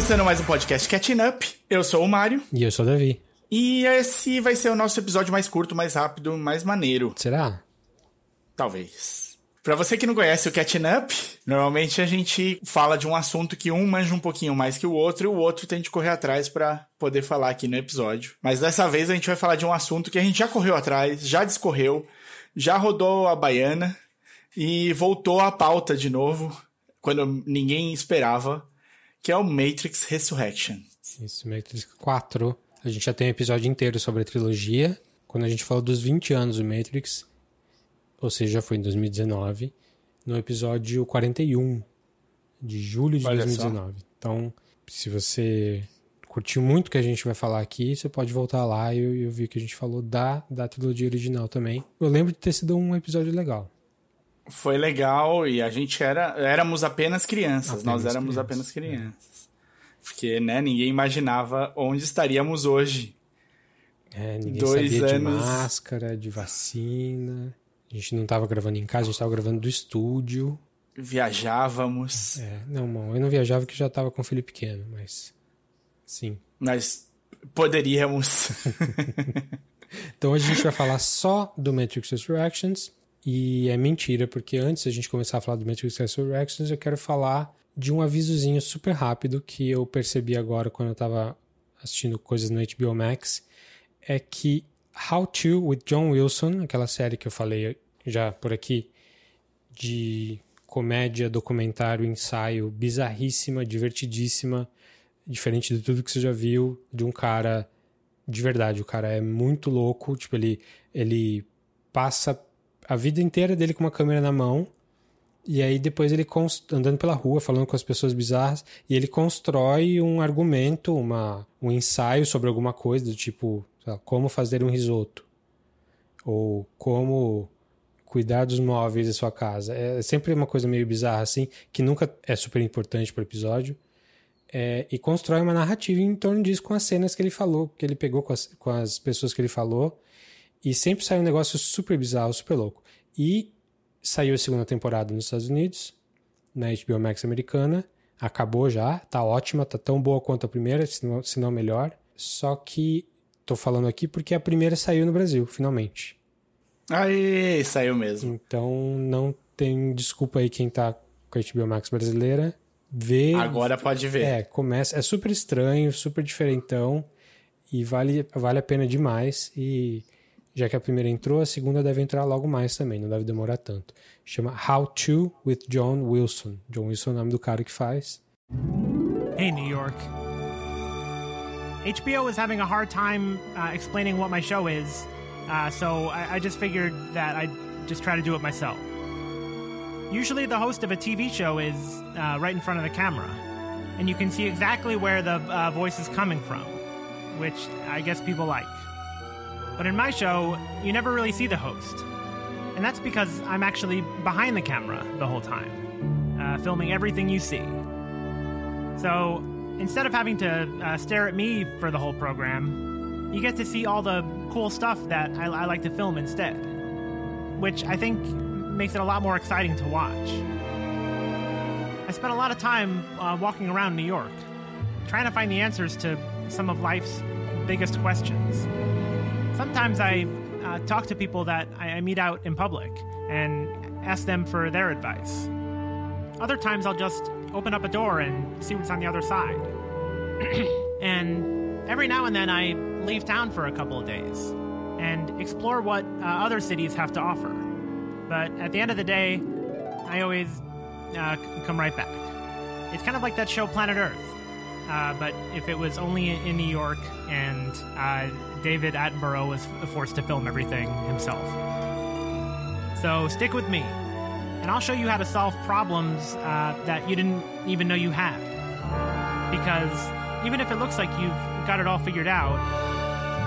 Começando mais um podcast Catching Up. Eu sou o Mário. E eu sou o Davi. E esse vai ser o nosso episódio mais curto, mais rápido, mais maneiro. Será? Talvez. Pra você que não conhece o Catching Up, normalmente a gente fala de um assunto que um manja um pouquinho mais que o outro e o outro tem de correr atrás para poder falar aqui no episódio. Mas dessa vez a gente vai falar de um assunto que a gente já correu atrás, já discorreu, já rodou a baiana e voltou à pauta de novo quando ninguém esperava, que é o Matrix Resurrection. Isso, Matrix 4. A gente já tem um episódio inteiro sobre a trilogia. Quando a gente falou dos 20 anos do Matrix, ou seja, foi em 2019, no episódio 41 de julho de Olha 2019. Então, se você curtiu muito o que a gente vai falar aqui, você pode voltar lá e eu, eu vi que a gente falou da, da trilogia original também. Eu lembro de ter sido um episódio legal. Foi legal e a gente era éramos apenas crianças, Apenas nós éramos crianças, apenas crianças. Porque, né, ninguém imaginava onde estaríamos hoje. É, ninguém Dois sabia de anos. máscara, de vacina. A gente não estava gravando em casa, a gente estava gravando do estúdio. Viajávamos, É, não, eu não viajava que já estava com o filho pequeno, mas sim. nós poderíamos. Então hoje a gente vai falar só do Matrix Resurrections e é mentira, porque antes da gente começar a falar do Matrix Resurrections, eu quero falar de um avisozinho super rápido que eu percebi agora quando eu estava assistindo coisas no HBO Max, é que How To with John Wilson, aquela série que eu falei já por aqui de comédia, documentário, ensaio, bizarríssima, divertidíssima, diferente de tudo que você já viu, de um cara de verdade, o cara é muito louco, tipo, ele, ele passa a vida inteira dele com uma câmera na mão, e aí depois ele andando pela rua, falando com as pessoas bizarras, e ele constrói um argumento, uma, um ensaio sobre alguma coisa, do tipo, lá, como fazer um risoto, ou como cuidar dos móveis da sua casa. É sempre uma coisa meio bizarra assim, que nunca é super importante para o episódio. É, e constrói uma narrativa em torno disso com as cenas que ele falou, que ele pegou com as, com as pessoas que ele falou. E sempre sai um negócio super bizarro, super louco. E saiu a segunda temporada nos Estados Unidos, na HBO Max americana. Acabou já, tá ótima, tá tão boa quanto a primeira, se não, se não melhor. Só que tô falando aqui porque a primeira saiu no Brasil, finalmente. Aí, saiu mesmo. Então não tem desculpa aí quem tá com a HBO Max brasileira. Vê. Agora pode ver. É, começa. É super estranho, super diferentão. E vale, vale a pena demais. E já que a primeira entrou, a segunda deve entrar logo mais também, não deve demorar tanto. Chama How To with John Wilson. John Wilson é o nome do cara que faz. Hey, New York. HBO is having a hard time uh, explaining what my show is, uh, so I, I just figured that I'd just try to do it myself. Usually, the host of a TV show is uh, right in front of the camera, and you can see exactly where the uh, voice is coming from, which I guess people like. But in my show, you never really see the host, and that's because I'm actually behind the camera the whole time, uh, filming everything you see. So instead of having to uh, stare at me for the whole program, you get to see all the cool stuff that I, I like to film instead, which I think makes it a lot more exciting to watch. I spent a lot of time uh, walking around New York, trying to find the answers to some of life's biggest questions. Sometimes I uh, talk to people that I, meet out in public and ask them for their advice. Other times I'll just open up a door and see what's on the other side. and every now and then I leave town for a couple of days and explore what uh, other cities have to offer. But at the end of the day, I always uh, come right back. It's kind of like that show Planet Earth, uh, but if it was only in New York and uh, David Attenborough was forced to film everything himself. So stick with me, and I'll show you how to solve problems uh, that you didn't even know you had. Because even if it looks like you've got it all figured out,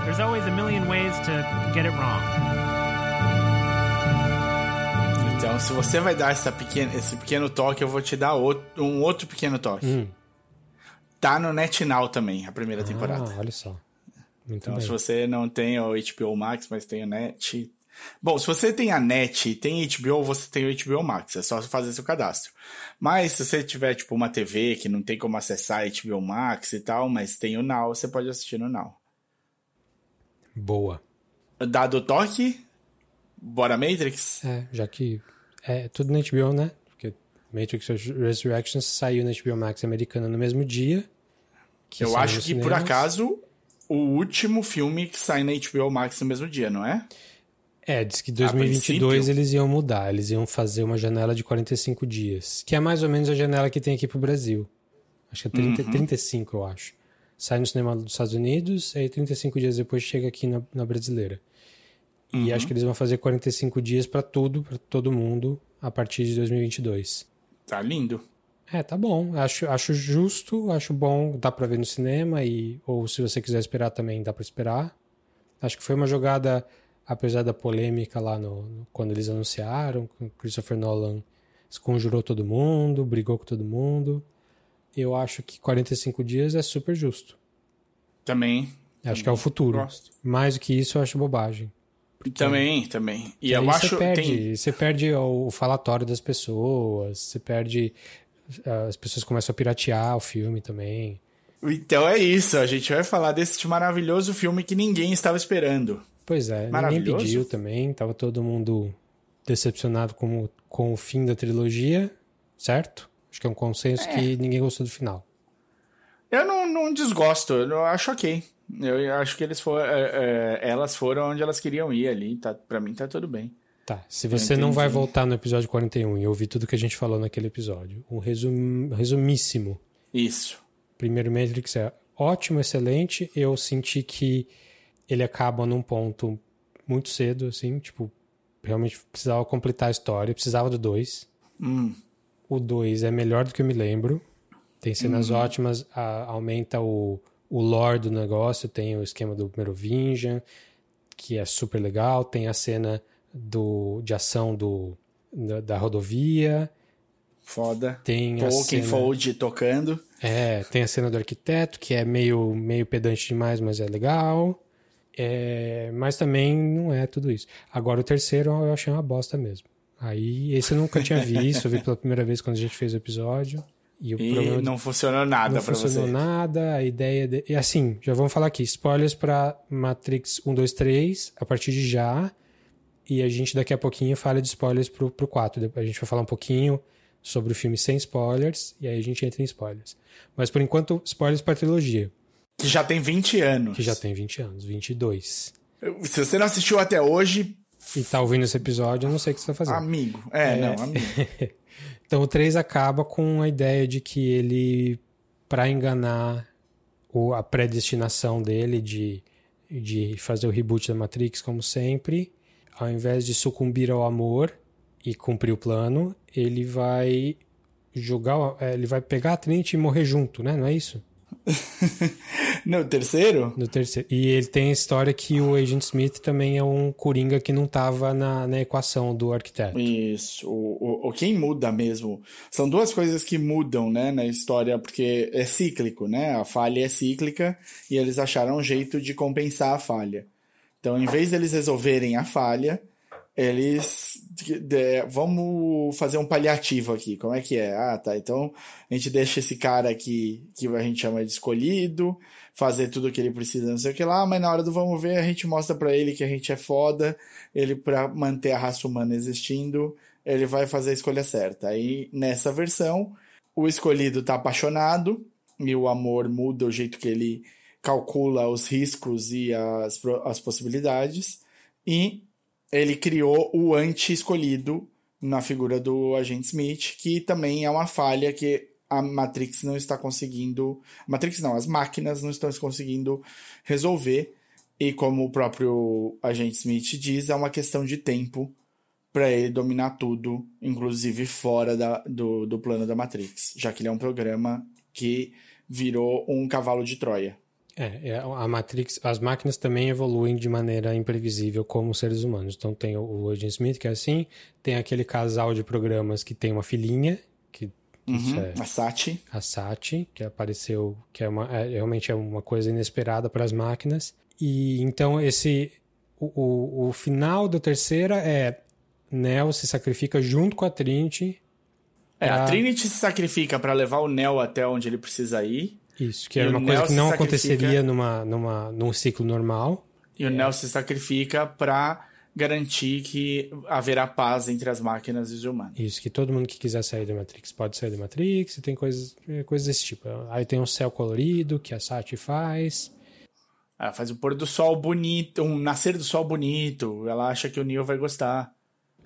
there's always a million ways to get it wrong. Então, se você vai dar essa pequena, esse pequeno toque, eu vou te dar outro- um outro pequeno toque. Hum. Tá no NetNow também, a primeira temporada. Ah, olha só. Muito Então, bem. se você não tem o HBO Max, mas tem o Net, Bom, se você tem a NET e tem HBO, você tem o HBO Max, é só fazer seu cadastro. Mas se você tiver, tipo, uma TV que não tem como acessar HBO Max e tal, mas tem o Now, você pode assistir no Now. Boa. Dado o toque, bora Matrix? É, já que é tudo na HBO, né? Porque Matrix Resurrections saiu na HBO Max americana no mesmo dia. Eu acho que, cinemas. por acaso, o último filme que sai na HBO Max no mesmo dia, não é? É, diz que 2022 eles iam mudar, eles iam fazer uma janela de 45 dias, que é mais ou menos a janela que tem aqui pro Brasil. Acho que é 30, uhum. 35, eu acho. Sai no cinema dos Estados Unidos, aí 35 dias depois chega aqui na, na brasileira. E uhum. acho que eles vão fazer 45 dias para tudo, para todo mundo, a partir de 2022. Tá lindo. É, tá bom. Acho, acho justo, acho bom, dá pra ver no cinema, e ou se você quiser esperar também, dá pra esperar. Acho que foi uma jogada apesar da polêmica lá no, no, quando eles anunciaram, Christopher Nolan conjurou todo mundo, brigou com todo mundo. Eu acho que 45 dias é super justo. Também. Acho também que é o futuro. Gosto. Mais do que isso, eu acho bobagem. Porque também, também. E eu acho você perde, tem... você perde o falatório das pessoas, você perde as pessoas começam a piratear o filme também. Então é isso, a gente vai falar desse maravilhoso filme que ninguém estava esperando. Pois é, ninguém pediu também, tava todo mundo decepcionado com, com o fim da trilogia, certo? Acho que é um consenso é. que ninguém gostou do final. Eu não, não desgosto, eu acho ok. Eu acho que eles foram, é, é, elas foram onde elas queriam ir ali, tá, pra mim tá tudo bem. Tá, se você não vai voltar no episódio 41 e ouvir tudo que a gente falou naquele episódio, um resum, resumíssimo. Isso. Primeiro Matrix é ótimo, excelente. Eu senti que ele acaba num ponto muito cedo, assim, tipo, realmente precisava completar a história, precisava do 2. Hum. O 2 é melhor do que eu me lembro. Tem cenas hum. ótimas, a, aumenta o, o lore do negócio, tem o esquema do Merovingian, que é super legal, tem a cena do, de ação do, da, da rodovia. Foda. Tem Tolkien cena... Fold tocando. É, tem a cena do arquiteto, que é meio, meio pedante demais, mas é legal. É, mas também não é tudo isso. Agora o terceiro eu achei uma bosta mesmo. Aí esse eu nunca tinha visto, eu vi pela primeira vez quando a gente fez o episódio. E, o e não funcionou nada para você. Não funcionou nada, a ideia... De... E assim, já vamos falar aqui, spoilers para Matrix 1, 2, 3, a partir de já. E a gente daqui a pouquinho fala de spoilers pro, pro 4. A gente vai falar um pouquinho sobre o filme sem spoilers, e aí a gente entra em spoilers. Mas por enquanto, spoilers pra trilogia. Que já tem 20 anos. Que já tem 20 anos, 22. Se você não assistiu até hoje. E tá ouvindo esse episódio, eu não sei o que você tá fazendo. Amigo. É, é... não, amigo. então o 3 acaba com a ideia de que ele, para enganar o, a predestinação dele de, de fazer o reboot da Matrix, como sempre, ao invés de sucumbir ao amor e cumprir o plano, ele vai jogar, é, ele vai pegar a Trinity e morrer junto, né? Não é isso? no terceiro? No terceiro. E ele tem a história que o Agent Smith também é um coringa que não estava na, na equação do arquiteto. Isso. O, o, o, quem muda mesmo. São duas coisas que mudam, né, na história, porque é cíclico, né? A falha é cíclica e eles acharam um jeito de compensar a falha. Então, em vez deles resolverem a falha, eles de, vamos fazer um paliativo aqui. Como é que é? Ah, tá. Então a gente deixa esse cara aqui que a gente chama de escolhido, fazer tudo o que ele precisa, não sei o que lá, mas na hora do vamos ver, a gente mostra para ele que a gente é foda, ele para manter a raça humana existindo, ele vai fazer a escolha certa. Aí nessa versão, o escolhido tá apaixonado e o amor muda o jeito que ele calcula os riscos e as, as possibilidades. E ele criou o anti-escolhido na figura do agente Smith, que também é uma falha que a Matrix não está conseguindo. Matrix não, as máquinas não estão conseguindo resolver. E como o próprio agente Smith diz, é uma questão de tempo para ele dominar tudo, inclusive fora da, do, do plano da Matrix, já que ele é um programa que virou um cavalo de Troia. É, é, a Matrix, as máquinas também evoluem de maneira imprevisível como os seres humanos. Então tem o Agent Smith que é assim, tem aquele casal de programas que tem uma filhinha que uhum, é, a Sati, a Sati que apareceu, que é, uma, é realmente é uma coisa inesperada para as máquinas. E então esse o, o, o final da terceira é Neo se sacrifica junto com a Trinity. É, pra- a Trinity se sacrifica pra levar o Neo até onde ele precisa ir. Isso, que era uma coisa que não aconteceria numa, numa, num ciclo normal. E o Neo se sacrifica pra garantir que haverá paz entre as máquinas e os humanos. Isso, que todo mundo que quiser sair da Matrix pode sair da Matrix, e tem coisas, é, coisas desse tipo. Aí tem um céu colorido que a Sati faz. Ela faz um pôr do sol bonito, um nascer do sol bonito. Ela acha que o Neo vai gostar.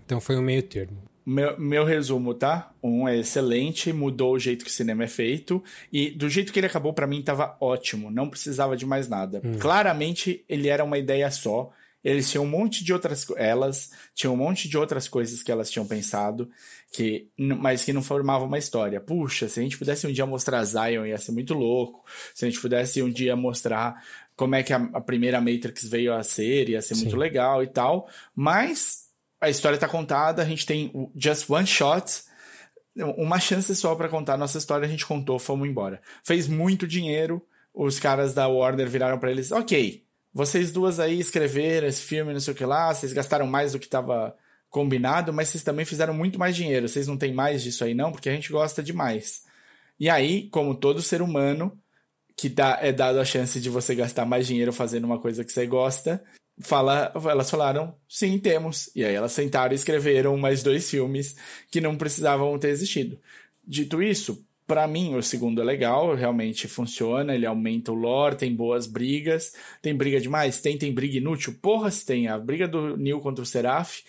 Então foi um meio termo. Meu, meu resumo, tá? Um é excelente, mudou o jeito que o cinema é feito. E do jeito que ele acabou, pra mim, tava ótimo. Não precisava de mais nada. Claramente, ele era uma ideia só. Eles tinham um monte de outras... Elas tinham um monte de outras coisas que elas tinham pensado, que, mas que não formavam uma história. Puxa, se a gente pudesse um dia mostrar Zion, ia ser muito louco. Se a gente pudesse um dia mostrar como é que a, a primeira Matrix veio a ser, ia ser muito Sim. legal e tal. Mas a história tá contada, a gente tem o just one shot, uma chance só pra contar a nossa história, a gente contou, fomos embora. Fez muito dinheiro, os caras da Warner viraram pra eles, ok, vocês duas aí escreveram esse filme, não sei o que lá, vocês gastaram mais do que tava combinado, mas vocês também fizeram muito mais dinheiro, vocês não têm mais disso aí não, porque a gente gosta demais. E aí, como todo ser humano, que dá, é dado a chance de você gastar mais dinheiro fazendo uma coisa que você gosta, fala, elas falaram, sim, temos. E aí elas sentaram e escreveram mais dois filmes que não precisavam ter existido. Dito isso, pra mim o segundo é legal, realmente funciona, ele aumenta o lore, tem boas brigas, tem briga demais, tem, tem briga inútil, porra se tem, a briga do Neil contra o Seraph,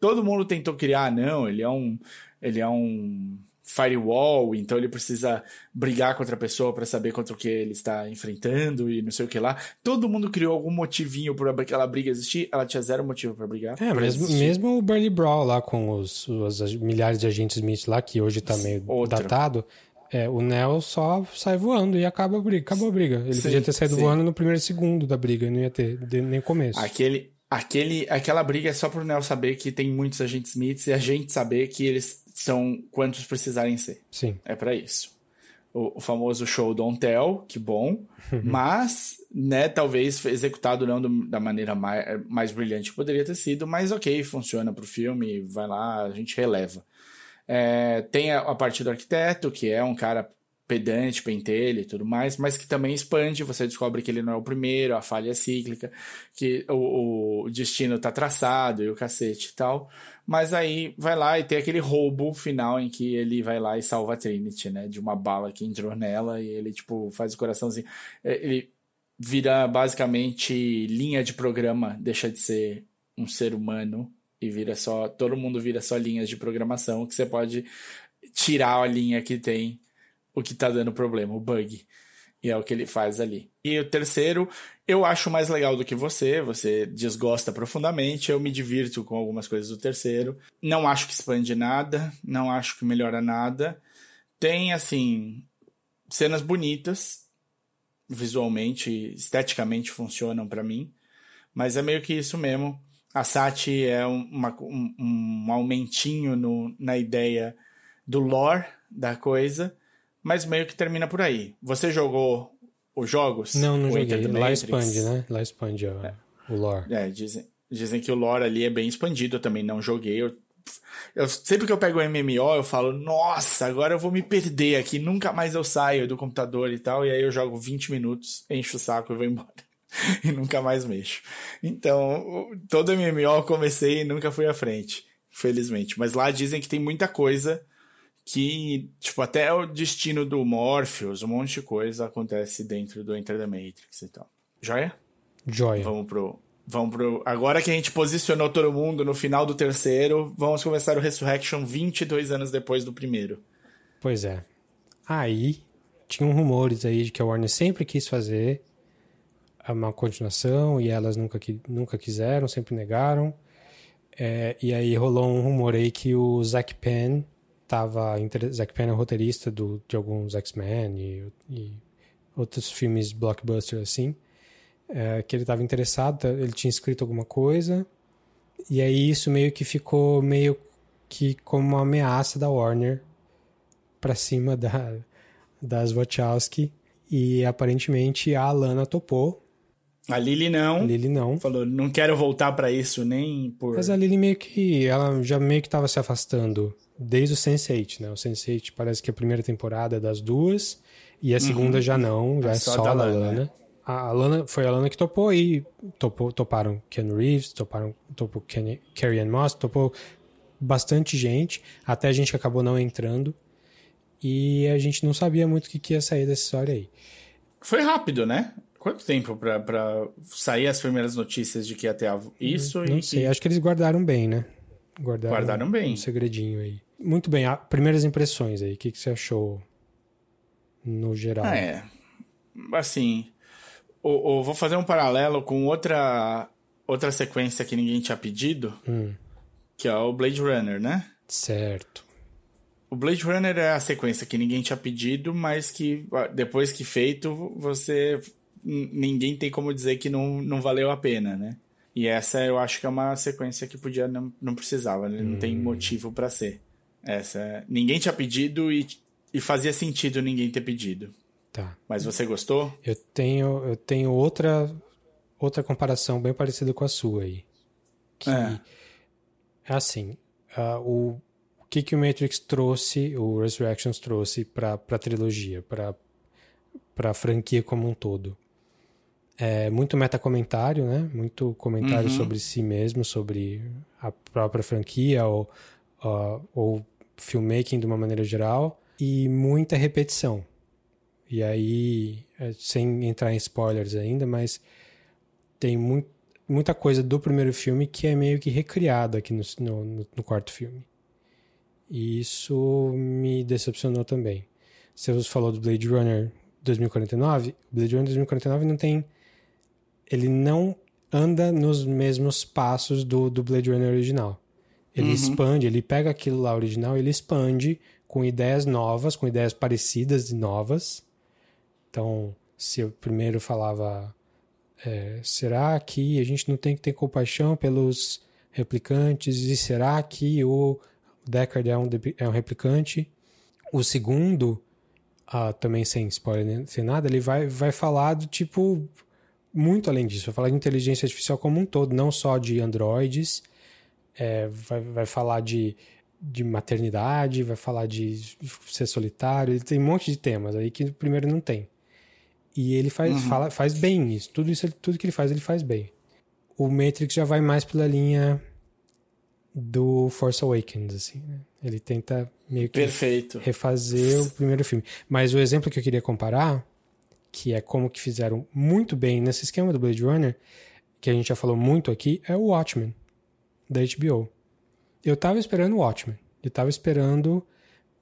todo mundo tentou criar, ah, não, ele é um, ele é um firewall, então ele precisa brigar contra a pessoa pra saber contra o que ele está enfrentando e não sei o que lá. Todo mundo criou algum motivinho pra aquela briga existir, ela tinha zero motivo pra brigar. É, mesmo, existir. mesmo o Burly Brawl lá com os, os milhares de agentes Smith lá, que hoje tá meio datado, é, o Neo só sai voando e acaba a briga. Acabou a briga. Ele Sim, podia ter saído sim. voando no primeiro segundo da briga, e não ia ter nem começo. Aquele, aquele, aquela briga é só pro Neo saber que tem muitos agentes Smiths e a gente saber que eles são quantos precisarem ser. Sim. É pra isso. O, o famoso show Don't Tell, que bom. mas, né, talvez executado não do- da maneira mais, mais brilhante que poderia ter sido, mas ok, funciona pro filme, vai lá, a gente releva. É, tem a, a parte do arquiteto, que é um cara pedante, pentelho e tudo mais, mas que também expande, você descobre que ele não é o primeiro, a falha é cíclica, que o, o destino tá traçado e o cacete e tal. Mas aí vai lá e tem aquele roubo final em que ele vai lá e salva a Trinity, né? De uma bala que entrou nela e ele, tipo, faz o coraçãozinho. É, Ele vira basicamente linha de programa, deixa de ser um ser humano e vira só. Todo mundo vira só linhas de programação que você pode tirar a linha que tem o que tá dando problema, o bug. E é o que ele faz ali. E o terceiro, eu acho mais legal do que você. Você desgosta profundamente. Eu me divirto com algumas coisas do terceiro. Não acho que expande nada. Não acho que melhora nada. Tem, assim, cenas bonitas. Visualmente, esteticamente funcionam pra mim. Mas é meio que isso mesmo. A Sati é uma, um, um aumentinho no, na ideia do lore da coisa, mas meio que termina por aí. Você jogou os jogos? Não, não joguei. Lá expande, né? Lá expande ó, o lore. É, dizem, dizem que o lore ali é bem expandido, eu também não joguei. Eu, eu- sempre que eu pego o MMO, eu falo, nossa, agora eu vou me perder aqui, nunca mais eu saio do computador e tal, e aí eu jogo 20 minutos, encho o saco e vou embora. e nunca mais mexo. Então, todo MMO eu comecei e nunca fui à frente, infelizmente. Mas lá dizem que tem muita coisa que, tipo, até o destino do Morpheus, um monte de coisa acontece dentro do Enter the Matrix e tal. Joia? Joia. Vamos pro. Vamos pro. Agora que a gente posicionou todo mundo no final do terceiro, vamos começar o Resurrection 22 anos depois do primeiro. Pois é. Aí, tinham rumores aí de que a Warner sempre quis fazer uma continuação e elas nunca, nunca quiseram, sempre negaram. É, e aí rolou um rumor aí que o Zack Penn tava... Zack Penn é roteirista do, de alguns X-Men e, e outros filmes blockbuster assim. é, que ele estava interessado, ele tinha escrito alguma coisa. E aí isso meio que ficou meio que como uma ameaça da Warner pra cima da, das Wachowski. E aparentemente a Alana topou. A Lily não. A Lily não. Falou, não quero voltar para isso nem por. Mas a Lily meio que. Ela já meio que tava se afastando desde o Sense8, né? O Sense8 parece que a primeira temporada é das duas. E a segunda uhum. já não, já é, é só, da Lana. Lana. A Lana foi a Lana que topou e topou, toparam Ken Reeves, toparam, topou Ken, Carrie Ann Moss, topou bastante gente, até a gente que acabou não entrando. E a gente não sabia muito o que, que ia sair dessa história aí. Foi rápido, né? Quanto tempo para sair as primeiras notícias de que ia ter isso? Não, e, sei, acho que eles guardaram bem, né? Guardaram, guardaram bem. Um segredinho aí. Muito bem, primeiras impressões aí, o que, que você achou no geral? É, assim, eu vou fazer um paralelo com outra, outra sequência que ninguém tinha pedido, hum. que é o Blade Runner, né? Certo. O Blade Runner é a sequência que ninguém tinha pedido, mas que depois que feito, você. Ninguém tem como dizer que não, não valeu a pena, né? E essa eu acho que é uma sequência que podia não, não precisava, né? não hum. tem motivo para ser. Essa ninguém tinha pedido e, e fazia sentido ninguém ter pedido. Tá. Mas você gostou? Eu tenho eu tenho outra outra comparação bem parecida com a sua aí. Que é, é assim, uh, o o que, que o Matrix trouxe, o Resurrections trouxe para a trilogia, para a franquia como um todo. É muito metacomentário, né? Muito comentário uhum. sobre si mesmo, sobre a própria franquia ou, uh, ou filmmaking de uma maneira geral e muita repetição. E aí, é, sem entrar em spoilers ainda, mas tem muito, muita coisa do primeiro filme que é meio que recriada aqui no, no, no quarto filme. E isso me decepcionou também. Você falou do Blade Runner 2049. O Blade Runner 2049 não tem. Ele não anda nos mesmos passos do, do Blade Runner original. Ele uhum. expande, ele pega aquilo lá original, ele expande com ideias novas, com ideias parecidas e novas. Então, se eu primeiro falava, é, será que a gente não tem que ter compaixão pelos replicantes? E será que o Deckard é um, é um replicante. O segundo, uh, também sem spoiler, sem nada, ele vai, vai falar do tipo muito além disso. Vai falar de inteligência artificial como um todo, não só de androides. É, vai, vai falar de, de maternidade, vai falar de ser solitário. Ele tem um monte de temas aí que o primeiro não tem. E ele faz, uhum. fala, faz bem isso. Tudo isso, tudo que ele faz, ele faz bem. O Matrix já vai mais pela linha do Force Awakens, assim, né? Ele tenta meio que Perfeito. refazer o primeiro filme. Mas o exemplo que eu queria comparar, que é como que fizeram muito bem nesse esquema do Blade Runner, que a gente já falou muito aqui, é o Watchmen, da HBO. Eu tava esperando o Watchmen. Eu tava esperando...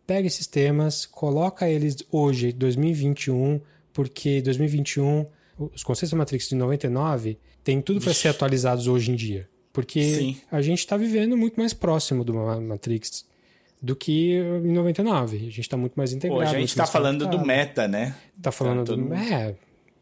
Pega esses temas, coloca eles hoje, 2021, porque 2021, os conceitos da Matrix de 99 tem tudo para ser atualizados hoje em dia. Porque Sim. a gente está vivendo muito mais próximo do Matrix do que em 99. A gente está muito mais integrado. Hoje a gente está falando do meta, né? Está falando tá do... É,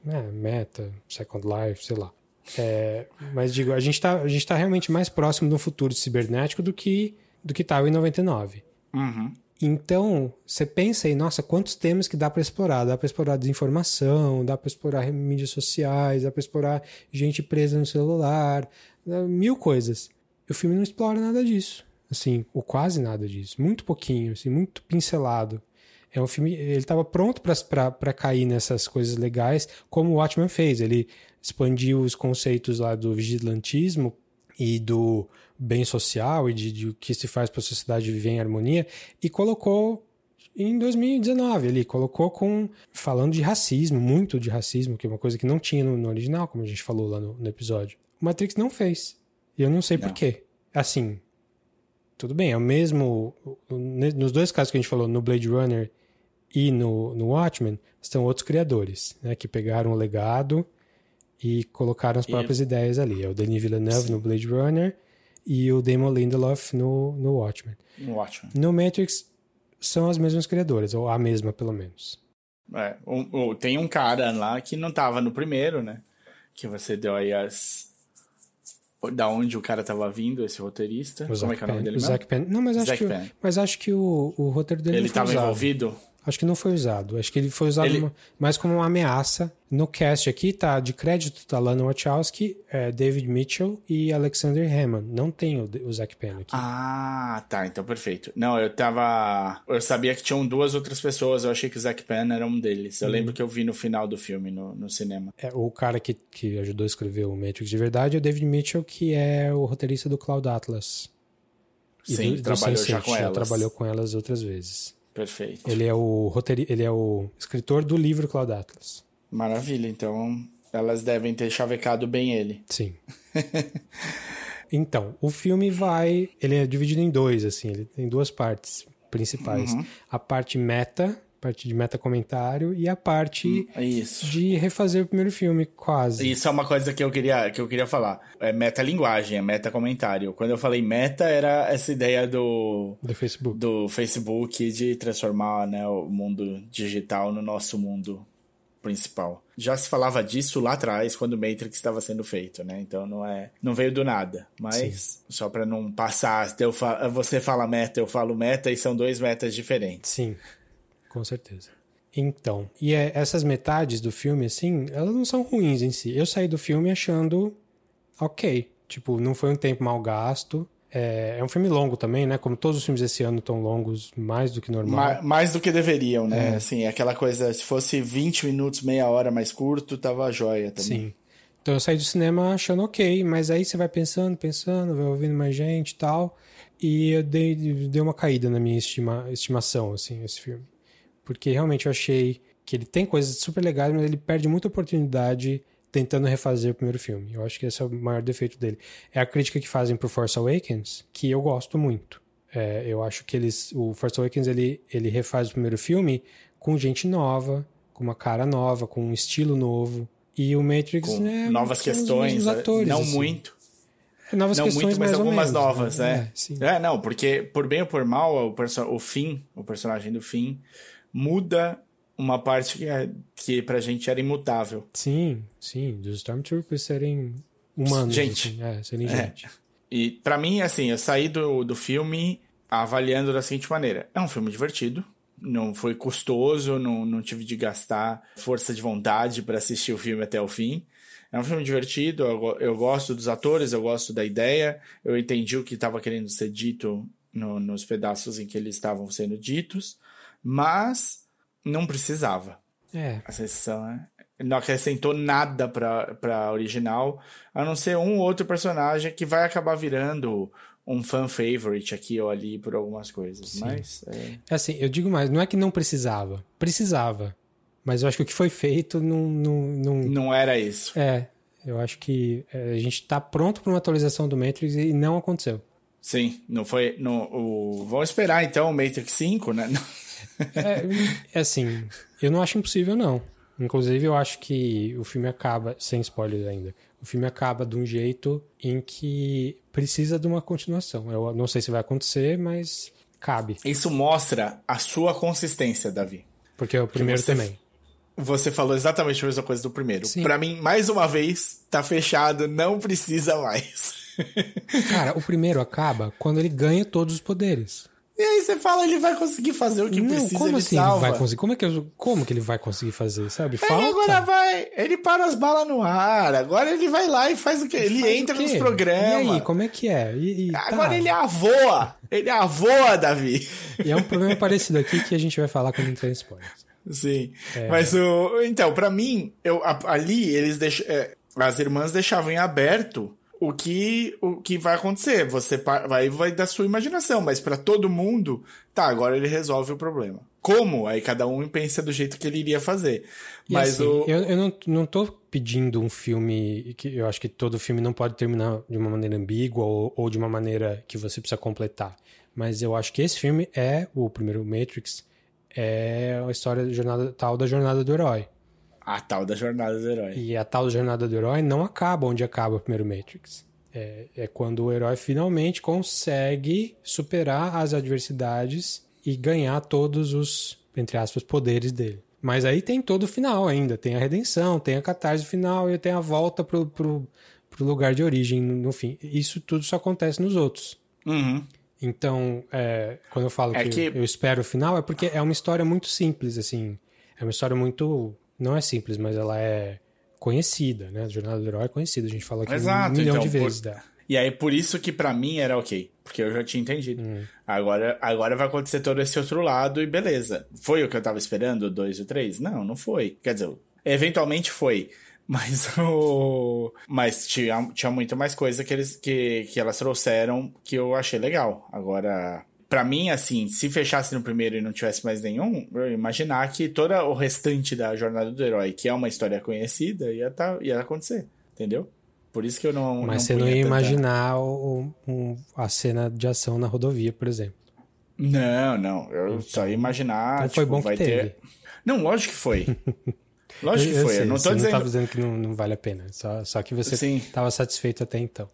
é, meta, Second Life, sei lá. É, mas digo, a gente está tá realmente mais próximo do futuro cibernético do que do que estava em 99. Uhum. Então, você pensa aí, nossa, quantos temas que dá para explorar? Dá para explorar desinformação, dá para explorar mídias sociais, dá para explorar gente presa no celular, mil coisas. O filme não explora nada disso, assim, ou quase nada disso, muito pouquinho, assim, muito pincelado. É um filme, ele estava pronto para cair nessas coisas legais, como o Watchmen fez. Ele expandiu os conceitos lá do vigilantismo e do bem social e de, de o que se faz para a sociedade viver em harmonia e colocou em 2019 ele colocou com falando de racismo, muito de racismo, que é uma coisa que não tinha no, no original, como a gente falou lá no, no episódio. O Matrix não fez. E eu não sei não. por quê. Assim, tudo bem, é o mesmo. Nos dois casos que a gente falou, no Blade Runner e no, no Watchmen, estão outros criadores, né? Que pegaram o legado e colocaram as próprias ideias ali. É o Denis Villeneuve Sim. no Blade Runner e o Damon Lindelof no, no Watchmen. No Watchmen. No Matrix são as mesmas criadoras, ou a mesma, pelo menos. É, um, um, tem um cara lá que não estava no primeiro, né? Que você deu aí as, da onde o cara estava vindo, esse roteirista. O Como é que é o nome dele? Penn. Não, mas acho, que, mas acho que o, o roteiro dele Ele estava envolvido? Acho que não foi usado. Acho que ele foi usado Ele- mais como uma ameaça. No cast aqui tá de crédito tá Lana Wachowski, é, David Mitchell e Alexander Hammond. Não tem o, o Zack Penn aqui. Ah, tá, então perfeito. Não, eu tava. Eu sabia que tinham duas outras pessoas, eu achei que o Zack Penn era um deles. Eu lembro que eu vi no final do filme, no, no cinema. É, o cara que, que ajudou a escrever o Matrix de verdade é o David Mitchell, que é o roteirista do Cloud Atlas. E Sim, do- do trabalhou já Sense8, com elas. Trabalhou com elas outras vezes. Perfeito. Ele é o roteiri... ele é o escritor do livro Cloud Atlas. Maravilha, então elas devem ter chavecado bem ele. Sim. então, o filme vai. Ele é dividido em dois, assim, ele tem duas partes principais. Uhum. A parte meta, parte de meta comentário, e a parte Isso. de refazer o primeiro filme, quase. Isso é uma coisa que eu queria, que eu queria falar. É metalinguagem, é meta-comentário. Quando eu falei meta, era essa ideia do, Do Facebook. do Facebook de transformar né, o mundo digital no nosso mundo principal. Já se falava disso lá atrás, quando o Matrix estava sendo feito, né? Então não é, não veio do nada. Mas só para não passar, eu fa- você fala meta, eu falo meta e são dois metas diferentes. Sim, com certeza. Então, e é- essas metades do filme, assim, elas não são ruins em si. Eu saí do filme achando ok. Tipo, não foi um tempo mal gasto. É, é um filme longo também, né? Como todos os filmes esse ano estão longos, mais do que normal. Ma- mais do que deveriam, né? Assim, aquela coisa, se fosse 20 minutos, meia hora mais curto, tava jóia também. Sim. Então eu saí do cinema achando ok, mas aí você vai pensando, pensando, vai ouvindo mais gente e tal. E eu dei, dei uma caída na minha estima, estimação, assim, esse filme. Porque realmente eu achei que ele tem coisas super legais, mas ele perde muita oportunidade tentando refazer o primeiro filme. Eu acho que esse é o maior defeito dele. É a crítica que fazem pro Force Awakens, que eu gosto muito. É, eu acho que eles, o Force Awakens ele, ele refaz o primeiro filme com gente nova, com uma cara nova, com um estilo novo. E o Matrix Com é, novas questões, né? atores, não assim. muito. Novas não questões, muito, mas algumas menos, novas, né? né? É. É, não, porque por bem ou por mal, o, o Finn, o personagem do Finn, muda uma parte que, é, que pra gente era imutável. Sim, sim, dos Stormtroopers serem humanos. Gente. assim, é, serem É. gente. E pra mim, assim, eu saí do, do filme avaliando da seguinte maneira: é um filme divertido, não foi custoso, não, não tive de gastar força de vontade pra assistir o filme até o fim. É um filme divertido, eu, eu gosto dos atores, eu gosto da ideia, eu entendi o que estava querendo ser dito no- nos pedaços em que eles estavam sendo ditos, mas não precisava. É, A sessão, né? Não acrescentou nada pra, pra original, a não ser um ou outro personagem que vai acabar virando um fan favorite aqui ou ali por algumas coisas. Mas é, é assim, eu digo mais, não é que não precisava, precisava. Mas eu acho que o que foi feito não. não, não... não era isso. É, eu acho que é, a gente tá pronto para uma atualização do Matrix e não aconteceu. Sim, não foi. No, o, vamos esperar então o Matrix 5, né? é assim, eu não acho impossível, não. Inclusive, eu acho que o filme acaba, sem spoilers ainda, o filme acaba de um jeito em que precisa de uma continuação. Eu não sei se vai acontecer, mas cabe. Isso mostra a sua consistência, Davi. Porque é o primeiro você- também. Você falou exatamente a mesma coisa do primeiro. Pra mim, mais uma vez, tá fechado, não precisa mais. Cara, o primeiro acaba quando ele ganha todos os poderes. E aí você fala, ele vai conseguir fazer o que não, precisa, como ele assim salva. ele vai conseguir? Como, é que, eu- como que ele vai conseguir fazer, sabe? Ele Falta. agora vai, ele para as balas no ar, agora ele vai lá e faz o que? Ele o entra nos E programas. aí, como é que é? E, e- Agora tá. ele avoa, ele avoa, Davi. E é um problema parecido aqui que a gente vai falar quando entrar em spoilers. Sim. É. Mas o. Então, pra mim, eu, ali eles deixam. é, as irmãs deixavam em aberto o que, o que vai acontecer. Você vai, vai da sua imaginação, mas pra todo mundo, tá, agora ele resolve o problema. Como? Aí cada um pensa do jeito que ele iria fazer. Mas assim, o. eu, eu não, não tô pedindo um filme que eu acho que todo filme não pode terminar de uma maneira ambígua ou, ou de uma maneira que você precisa completar. Mas eu acho que esse filme é o primeiro Matrix, é a história da jornada, tal da jornada do herói. A tal da jornada do herói. E a tal jornada do herói não acaba onde acaba o primeiro Matrix. É, é quando o herói finalmente consegue superar as adversidades e ganhar todos os, entre aspas, poderes dele. Mas aí tem todo o final ainda. Tem a redenção, tem a catarse final e tem a volta pro, pro, pro lugar de origem no, fim. Isso tudo só acontece nos outros. Uhum. Então, é, quando eu falo É que, que- eu espero o final, é porque é uma história muito simples, assim. É uma história muito. Não é simples, mas ela é conhecida, né? A Jornada do Herói é conhecida. A gente fala aqui Exato, um milhão então, de vezes por- dela. E aí, por isso que pra mim era ok. Porque eu já tinha entendido. Agora, agora vai acontecer todo esse outro lado e beleza. Foi o que eu tava esperando, 2 e 3? Não, não foi. Quer dizer, eventualmente foi. Mas o. Mas tinha, tinha muito mais coisa que, eles, que, que elas trouxeram que eu achei legal. Agora. Pra mim, assim, se fechasse no primeiro e não tivesse mais nenhum, eu ia imaginar que todo o restante da Jornada do Herói, que é uma história conhecida, ia, tá, ia acontecer. Entendeu? Por isso que eu não. Mas você não ia tanta- imaginar o- a cena de ação na rodovia, por exemplo. Não, não. Eu só ia imaginar. Então foi tipo, bom que vai teve. ter. Não, lógico que foi. Lógico que eu, eu foi. sei, eu não você tô não dizendo. tava dizendo que não, não vale a pena. Só, só que você estava satisfeito até então.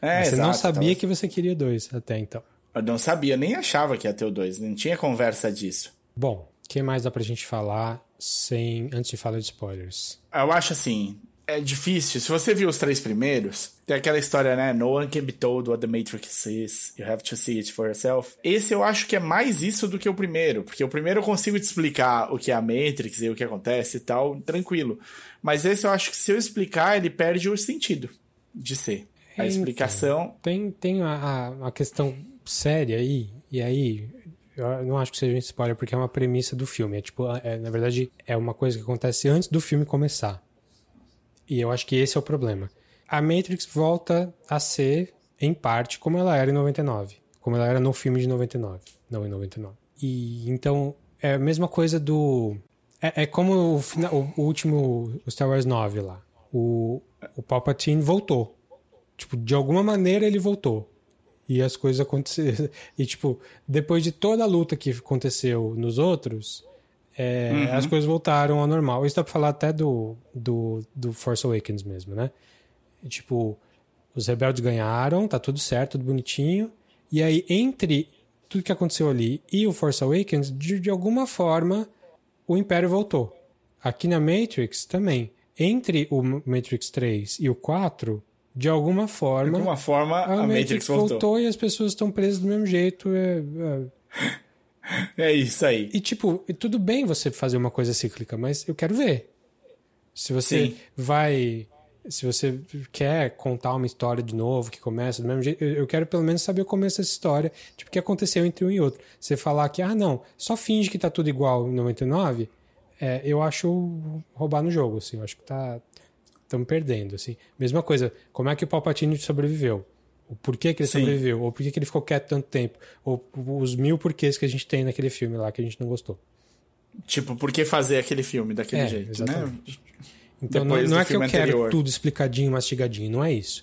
É, você não exato, sabia tava- que você queria dois até então. Eu não sabia, nem achava que ia ter o 2. Nem tinha conversa disso. Bom, o que mais dá pra gente falar sem antes de falar de spoilers? Eu acho assim. É difícil. Se você viu os três primeiros, tem aquela história, né? No one can be told what the Matrix is. You have to see it for yourself. Esse eu acho que é mais isso do que o primeiro. Porque o primeiro eu consigo te explicar o que é a Matrix e o que acontece e tal, tranquilo. Mas esse eu acho que se eu explicar, ele perde o sentido de ser. A Então. explicação. Tem, tem a, a questão séria aí, e aí eu não acho que seja um spoiler porque é uma premissa do filme. É tipo, é, na verdade, é uma coisa que acontece antes do filme começar. E eu acho que esse é o problema. A Matrix volta a ser, em parte, como ela era em 99. Como ela era no filme de 99, não em 99. E então, é a mesma coisa do. É, é como o, fina- o, o último o Star Wars 9 lá. O, o Palpatine voltou. Tipo, de alguma maneira ele voltou. E as coisas aconteceram. E, tipo, depois de toda a luta que aconteceu nos outros, é, as coisas voltaram ao normal. Isso dá pra falar até do, do, do Force Awakens mesmo, né? E, tipo, os rebeldes ganharam, tá tudo certo, tudo bonitinho. E aí, entre tudo que aconteceu ali e o Force Awakens, de, de alguma forma, o Império voltou. Aqui na Matrix também. Entre o Matrix 3 e o 4, de alguma forma. De alguma forma, a, Matrix, voltou. e as pessoas estão presas do mesmo jeito. É, é. É isso aí. E tipo, tudo bem você fazer uma coisa cíclica, mas eu quero ver. Se você Sim. vai. Se você quer contar uma história de novo, que começa do mesmo jeito, eu eu quero pelo menos saber o começo dessa história, tipo, o que aconteceu entre um e outro. Você falar que, ah, não, só finge que tá tudo igual em 99, é, eu acho roubar no jogo, assim, eu acho que tá. Estamos perdendo, assim. Mesma coisa, como é que o Palpatine sobreviveu? O porquê que ele Sim. sobreviveu? Ou por que ele ficou quieto tanto tempo? Ou os mil porquês que a gente tem naquele filme lá que a gente não gostou. Tipo, por que fazer aquele filme daquele É, jeito, né? exatamente. Então não, Depois não do é que eu filme quero anterior. tudo explicadinho, mastigadinho, não é isso.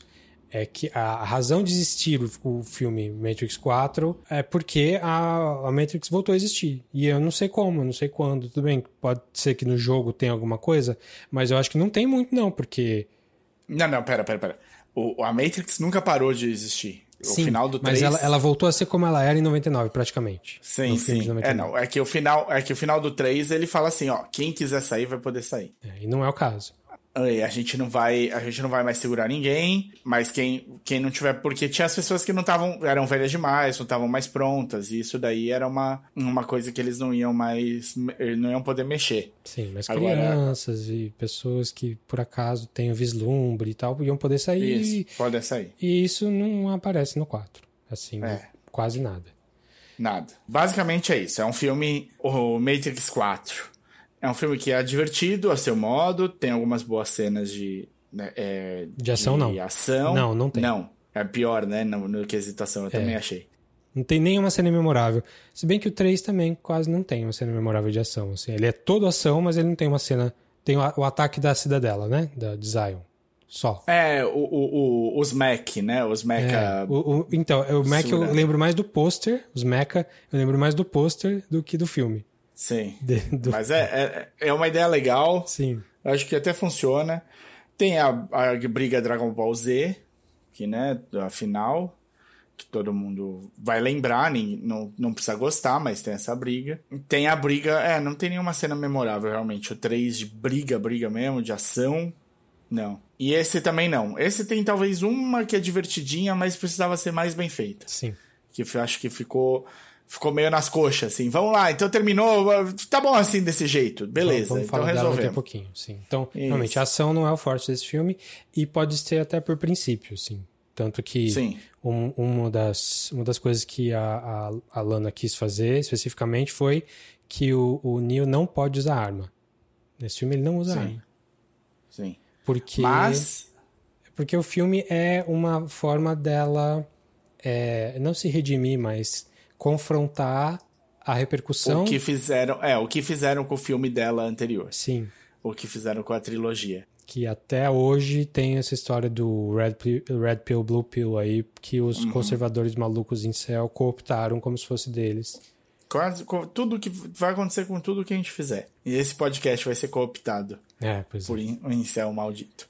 É que a razão de existir o, filme Matrix 4 é porque a, a Matrix voltou a existir. E eu não sei como, não sei quando. Tudo bem, pode ser que no jogo tenha alguma coisa, mas eu acho que não tem muito não, porque... Não, não, pera, pera, pera. O, a Matrix nunca parou de existir. O Sim, final do 3... mas ela, ela voltou a ser como ela era em 99, praticamente. Sim, sim. 99. É, não. É que o final, é que o final do 3 ele fala assim, ó, quem quiser sair vai poder sair. É, e não é o caso. A gente não vai, a gente não vai mais segurar ninguém, mas quem, quem não tiver, porque tinha as pessoas que não estavam, eram velhas demais, não estavam mais prontas, e isso daí era uma, uma coisa que eles não iam mais, não iam poder mexer. Sim, mas Agora- crianças e pessoas que por acaso tenham vislumbre e tal iam poder sair. Isso, podem sair. E isso não aparece no 4. Assim, É. quase nada. Nada. Basicamente é isso. É um filme, o Matrix 4. É um filme que é divertido a seu modo, tem algumas boas cenas de. né, é, De ação, não. ação. Não, não tem. Não. É pior, né? No, no quesito ação, eu também achei. Não tem nenhuma cena memorável. Se bem que o 3 também quase não tem uma cena memorável de ação. Assim. Ele é todo ação, mas ele não tem uma cena. Tem o, o ataque da cidadela, né? Da de Zion. Só. É, o, o, os mech, né? Os mecha. É, o- então, o Mecha eu lembro mais do pôster, os Mecha, eu lembro mais do pôster do que do filme. Sim. De- do- Mas é, é, é uma ideia legal. Sim. Acho que até funciona. Tem a, a briga Dragon Ball Z, que, né, a final, que todo mundo vai lembrar, nem, não, não precisa gostar, mas tem essa briga. Tem a briga, é, não tem nenhuma cena memorável, realmente. O 3 de briga, briga mesmo, de ação, não. E esse também não. Esse tem talvez uma que é divertidinha, mas precisava ser mais bem feita. Sim. Que eu acho que ficou ficou meio nas coxas, assim. Vamos lá, então terminou. Tá bom assim desse jeito. Beleza, Vamos então falar resolvemos. daqui a pouquinho, sim. Então, Isso. realmente, a ação não é o forte desse filme e pode ser até por princípio, sim. Tanto que Sim. um- uma, das, uma das coisas que a, a, a Lana quis fazer especificamente foi que o, o Neo não pode usar arma. Nesse filme ele não usa Sim. arma. Sim. Porque, Mas. porque o filme é uma forma dela é, não se redimir, mas confrontar a repercussão. O que fizeram. É, o que fizeram com o filme dela anterior. Sim. O que fizeram com a trilogia. que até hoje tem essa história do Red Pill, Red Pill Blue Pill aí, que os Uhum. conservadores malucos em céu cooptaram como se fosse deles. Quase com tudo que vai acontecer com tudo que a gente fizer. E esse podcast vai ser cooptado É, é. por um incel maldito.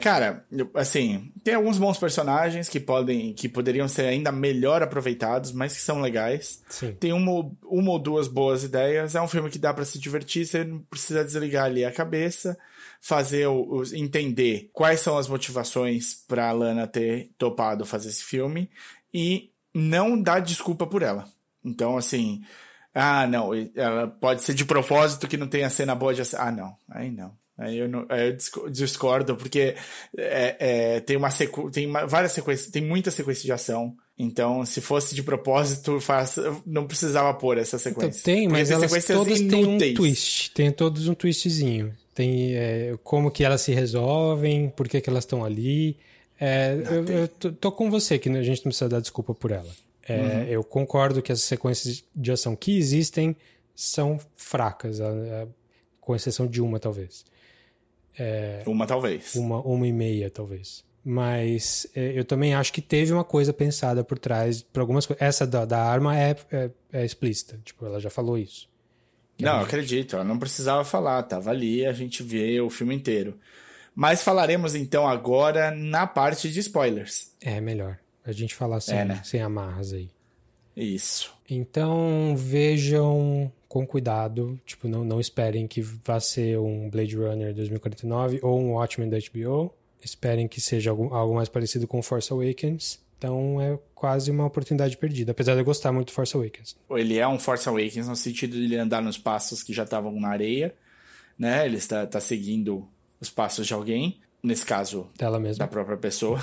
Cara, assim, tem alguns bons personagens que podem, que poderiam ser ainda melhor aproveitados, mas que são legais. Sim. Tem uma, ou- uma ou duas boas ideias. É um filme que dá pra se divertir, você não precisa desligar ali a cabeça, fazer o, os- entender quais são as motivações pra Lana ter topado fazer esse filme e não dar desculpa por ela. Então, assim, ah, não, ela pode ser de propósito que não tenha cena boa de ação. Ah, não, aí não. Aí eu, não, aí eu disco- discordo, porque é, é, tem uma sequ... tem uma- várias sequências, tem muita sequência de ação. Então, se fosse de propósito, faz... não precisava pôr essa Então, sequência. tem, Porque mas tem elas todas têm um twist. Tem todos um twistzinho. Tem é, como que elas se resolvem, por que, que elas estão ali. É, eu, tem. eu tô, tô com você que a gente não precisa dar desculpa por ela. É, Uhum. Eu concordo que as sequências de ação que existem são fracas, a- a- com exceção de uma, talvez. Uma, talvez. uma, uma e meia, talvez. Mas é, eu também acho que teve uma coisa pensada por trás para algumas coisas. Essa da, da arma é, é, é explícita, tipo, ela já falou isso. Não, eu acredito, ela não precisava falar, tava ali, a gente vê o filme inteiro. Mas falaremos então agora na parte de spoilers. É melhor a gente falar sem, É, né? sem amarras aí. Isso. Então vejam com cuidado, tipo, não, não esperem que vá ser um Blade Runner 2049 ou um Watchmen da HBO. Esperem que seja algo, algo mais parecido com Force Awakens. Então é quase uma oportunidade perdida, apesar de eu gostar muito do Force Awakens. Ele é um Force Awakens no sentido de ele andar nos passos que já estavam na areia, né? Ele está, tá seguindo os passos de alguém, nesse caso, Dela mesma. da própria pessoa.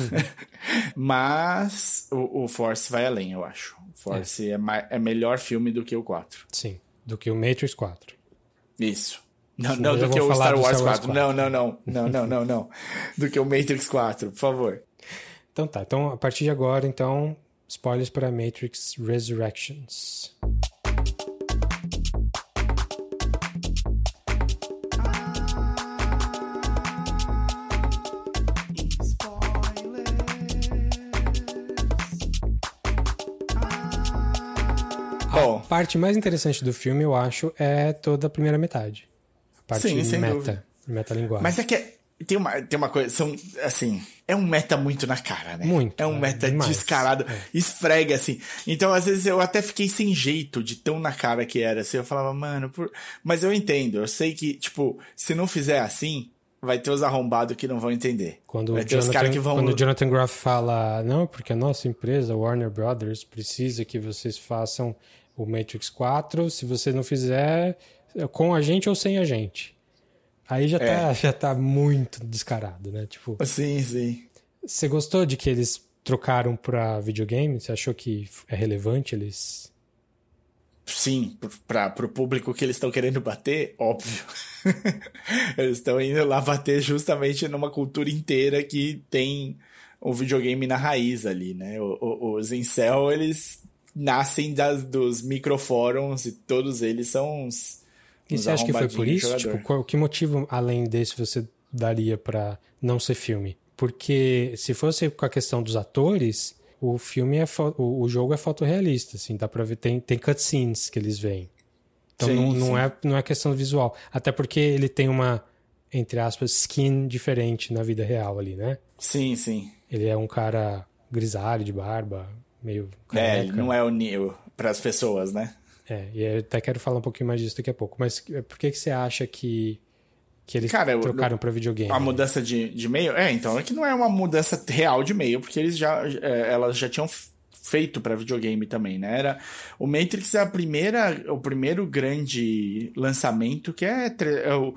Mas o, o Force vai além, eu acho. O Force é, ma- é melhor filme do que o 4. Sim, do que o Matrix 4. Isso. Não, não do que o Star Wars Star Wars 4. Não, não, não. Não, não, não, não. Do que o Matrix 4, por favor. Então tá, então a partir de agora, então, spoilers para Matrix Resurrections. Parte mais interessante do filme, eu acho, é toda a primeira metade. A parte Sim, sem meta, dúvida. metalinguagem. mas é que é- tem uma, tem uma coisa, são, assim, é um meta muito na cara, né? Muito, É um é, meta demais. descarado, esfrega, assim. Então, às vezes, eu até fiquei sem jeito de tão na cara que era, assim. Eu falava, mano, por... mas eu entendo, eu sei que, tipo, se não fizer assim, vai ter os arrombados que não vão entender. Quando vai ter os caras Jonathan, que vão... quando o Jonathan Groff fala, não, porque a nossa empresa, Warner Brothers, precisa que vocês façam o Matrix 4, se você não fizer, é com a gente ou sem a gente. Aí já, É. tá, já tá muito descarado, né? Tipo, Sim, sim. você gostou de que eles trocaram pra videogame? Você achou que é relevante eles... Sim, para pro público que eles estão querendo bater, óbvio. eles estão indo lá bater justamente numa cultura inteira que tem o videogame na raiz ali, né? O- o- os incel, eles nascem das, dos microfóruns e todos eles são uns. E uns você acha que foi por isso? Tipo, qual, que motivo além desse você daria pra não ser filme? Porque se fosse com a questão dos atores, o filme é o, o jogo é fotorrealista, assim, dá pra ver tem tem cutscenes que eles veem. Então Sim, não, não sim. é não é questão visual, até porque ele tem uma entre aspas skin diferente na vida real ali, né? Sim, sim. Ele é um cara grisalho de barba, meio É, ele não é o Neo para as pessoas, né? É, e eu até quero falar um pouquinho mais disso daqui a pouco. Mas é, por que, que você acha que, que eles Cara, trocaram pra videogame? A mudança de, de meio? É, então, é que não é uma mudança real de meio, porque eles já, é, elas já tinham feito para videogame também, né? Era, o Matrix é a primeira, o primeiro grande lançamento que é, é o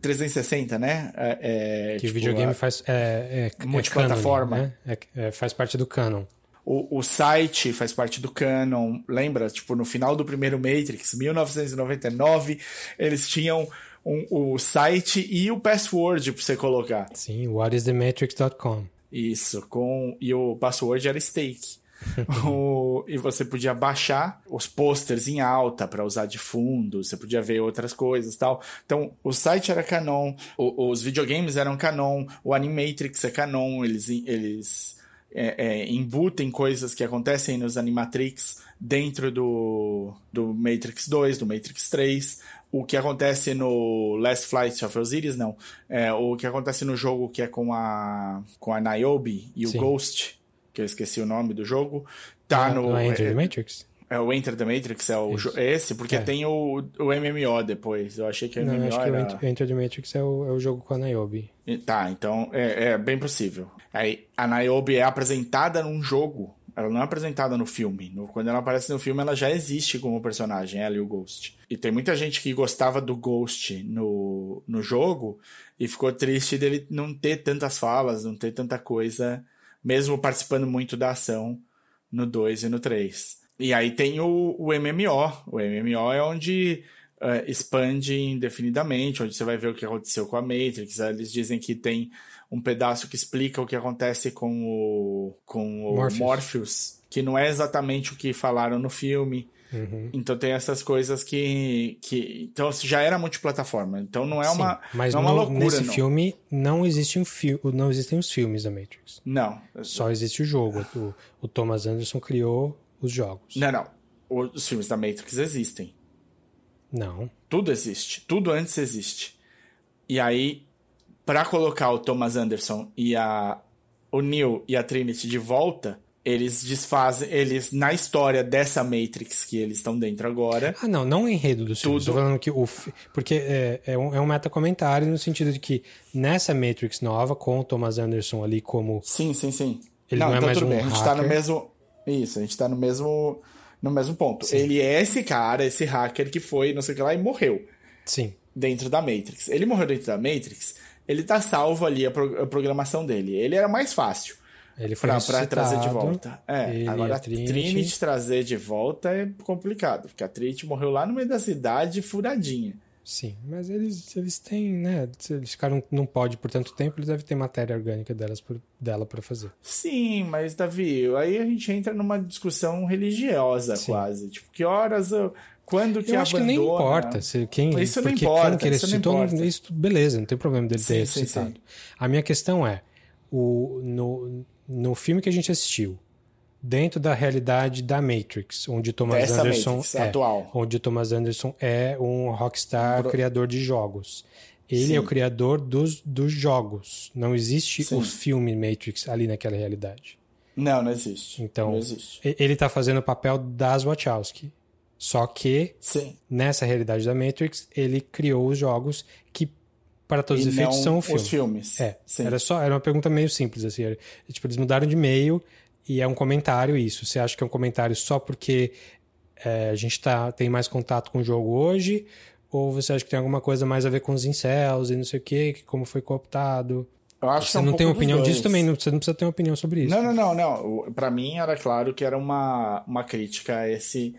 360, né? É, que tipo, o videogame a, faz é, é, é multiplataforma, né? É, é, faz parte do canon. O, o site faz parte do canon, lembra? Tipo, no final do primeiro Matrix, 1999, eles tinham um, o site e o password para você colocar. Sim, whatisthematrix.com. Isso, com e o password era stake. o, e você podia baixar os posters em alta para usar de fundo, você podia ver outras coisas tal. Então, o site era canon, o, os videogames eram canon, o Animatrix é canon, eles, eles é, é, embutem coisas que acontecem nos Animatrix dentro do, do Matrix 2, do Matrix 3. O que acontece no Last Flight of Osiris, não. É, o que acontece no jogo que é com a, com a Niobe e o Sim. Ghost, que eu esqueci o nome do jogo, tá no... no Enter the é, Matrix? É o Enter the Matrix, é o esse, porque é. tem o, o MMO depois. Eu achei que o Não, MMO acho era... que o Enter the Matrix é o, é o jogo com a Niobe. Tá, então é, é bem possível. Aí a Niobe é apresentada num jogo, ela não é apresentada no filme. No, quando ela aparece no filme, ela já existe como personagem, ela e o Ghost. E tem muita gente que gostava do Ghost no, no jogo e ficou triste dele não ter tantas falas, não ter tanta coisa, mesmo participando muito da ação no 2 e no 3. E aí tem o, o MMO. O MMO é onde uh, expande indefinidamente, onde você vai ver o que aconteceu com a Matrix. Eles dizem que tem um pedaço que explica o que acontece com o, com o Morpheus. Morpheus, que não é exatamente o que falaram no filme. Uhum. Então tem essas coisas que, que. Então já era multiplataforma. Então não é Sim, uma. Mas não é uma loucura. Nesse não. filme não existe um fi não existem os filmes da Matrix. Não. Só existe o jogo. O, o Thomas Anderson criou os jogos. Não, não. Os filmes da Matrix existem. Não. Tudo existe. Tudo antes existe. E aí, para colocar o Thomas Anderson e a o Neo e a Trinity de volta, eles desfazem, eles na história dessa Matrix que eles estão dentro agora. Ah, não, não o enredo do filme. Tudo... falando que o porque é, é um, é um meta-comentário no sentido de que nessa Matrix nova com o Thomas Anderson ali como Sim, sim, sim. Ele não, não é então mais tudo um bem. Hacker. A gente tá no mesmo isso, a gente tá no mesmo, no mesmo ponto. Sim. Ele é esse cara, esse hacker que foi, não sei o que lá, e morreu. Sim. Dentro da Matrix. Ele morreu dentro da Matrix, ele tá salvo ali a, pro, a programação dele. Ele era mais fácil. Ele foi pra, pra trazer de volta. É, agora a Trinity. Trinity trazer de volta é complicado, porque a Trinity morreu lá no meio da cidade, furadinha. Sim, mas eles, eles têm, né? Se eles ficaram não pode por tanto tempo, eles devem ter matéria orgânica delas por, dela para fazer. Sim, mas Davi, aí a gente entra numa discussão religiosa Sim. quase. Tipo, que horas eu, quando que eu acho abandona... que nem importa se quem isso não importa, quem isso citou, não importa. isso beleza, não tem problema dele sim, ter sim, citado. Sim. A minha questão é o no, no filme que a gente assistiu dentro da realidade da Matrix, onde Thomas Dessa Anderson Matrix, é, atual. onde Thomas Anderson é um rockstar Pro... criador de jogos. Ele Sim. é o criador dos, dos jogos. Não existe Sim. o filme Matrix ali naquela realidade. Não, não existe. Então, não existe. ele está fazendo o papel das Wachowski. Só que, Sim. nessa realidade da Matrix, ele criou os jogos que, para todos os efeitos, são o filme. os filmes. É. Era, só, era uma pergunta meio simples, assim. Era, tipo, eles mudaram de meio e é um comentário isso. Você acha que é um comentário só porque é, a gente tá, tem mais contato com o jogo hoje? Ou você acha que tem alguma coisa mais a ver com os incels e não sei o que, como foi cooptado? Eu acho você que é um não tem opinião disso também, não, você não precisa ter uma opinião sobre isso. Não, não, não, não. Para mim era claro que era uma, uma crítica a esse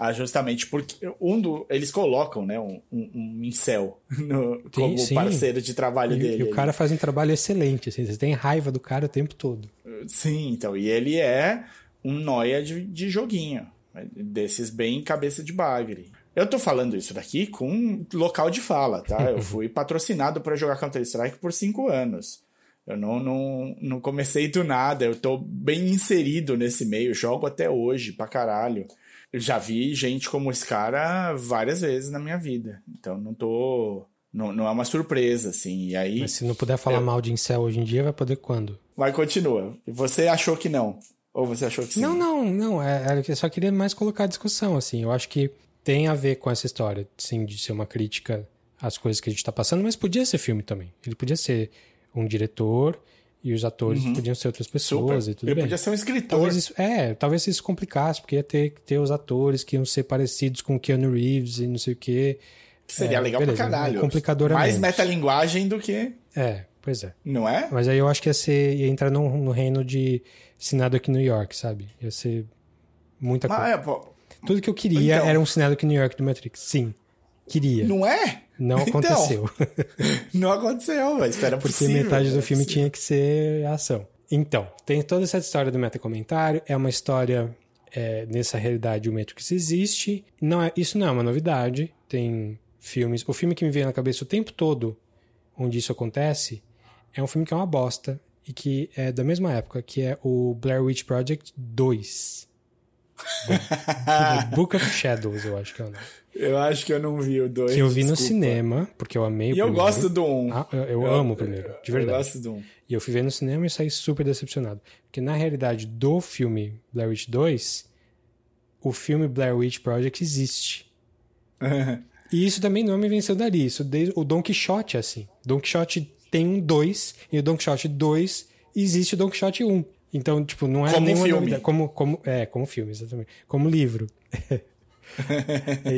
ah, justamente porque um do, eles colocam né, um, um, um incel no, como sim. parceiro de trabalho e, dele. E o cara faz um trabalho excelente, assim, você tem raiva do cara o tempo todo. Sim, então, e ele é um noia de, de joguinho, desses bem cabeça de bagre. Eu tô falando isso daqui com local de fala, tá? Eu fui patrocinado para jogar Counter-Strike por cinco anos. Eu não, não, não comecei do nada, eu tô bem inserido nesse meio, jogo até hoje pra caralho eu já vi gente como esse cara várias vezes na minha vida. Então não tô. Não, não é uma surpresa, assim. E aí. Mas se não puder falar eu... mal de incel hoje em dia, vai poder quando? Mas continua. Você achou que não? Ou você achou que sim? Não, não, não. É, é, eu só queria mais colocar a discussão, assim. Eu acho que tem a ver com essa história, sim, de ser uma crítica às coisas que a gente tá passando, mas podia ser filme também. Ele podia ser um diretor E os atores podiam ser outras pessoas Super. e tudo Ele bem. podia ser um escritor. Talvez isso, é, talvez isso complicasse, porque ia ter que ter os atores que iam ser parecidos com o Keanu Reeves e não sei o quê. Que seria É, legal beleza, pra caralho. é complicador a Mais menos. metalinguagem do que. É, pois é. Não é? Mas aí eu acho que ia ser. ia entrar no, no reino de Sinado aqui em New York, sabe? Ia ser muita coisa. É, pô, Tudo que eu queria Então. era um Sinado aqui em New York do Matrix. Sim. Queria. Não, não é? Então, aconteceu. não aconteceu, mas isso era Porque possível. metade do filme possível. tinha que ser ação. Então, tem toda essa história do metacomentário. É uma história. é, nessa realidade, o Matrix existe. Não é, isso não é uma novidade. Tem filmes. O filme que me veio na cabeça o tempo todo, onde isso acontece, é um filme que é uma bosta. E que é da mesma época, que é o Blair Witch Project 2. Book of Shadows, eu acho que é o nome. Eu acho que eu não vi o dois. Que eu vi no desculpa. cinema, porque eu amei o E eu primeiro. gosto do um. Ah, eu, eu amo o primeiro, de verdade. Eu gosto do um. E eu fui ver no cinema e saí super decepcionado. Porque na realidade do filme Blair Witch 2, o filme Blair Witch Project existe. E isso também não é uma invenção dali. Isso desde o Don Quixote é assim. Don Quixote tem um 2 e o Don Quixote 2 existe o Don Quixote 1. Então, tipo, não é Como nenhuma filme. novidade. Como, como, é, como filme, exatamente. Como livro.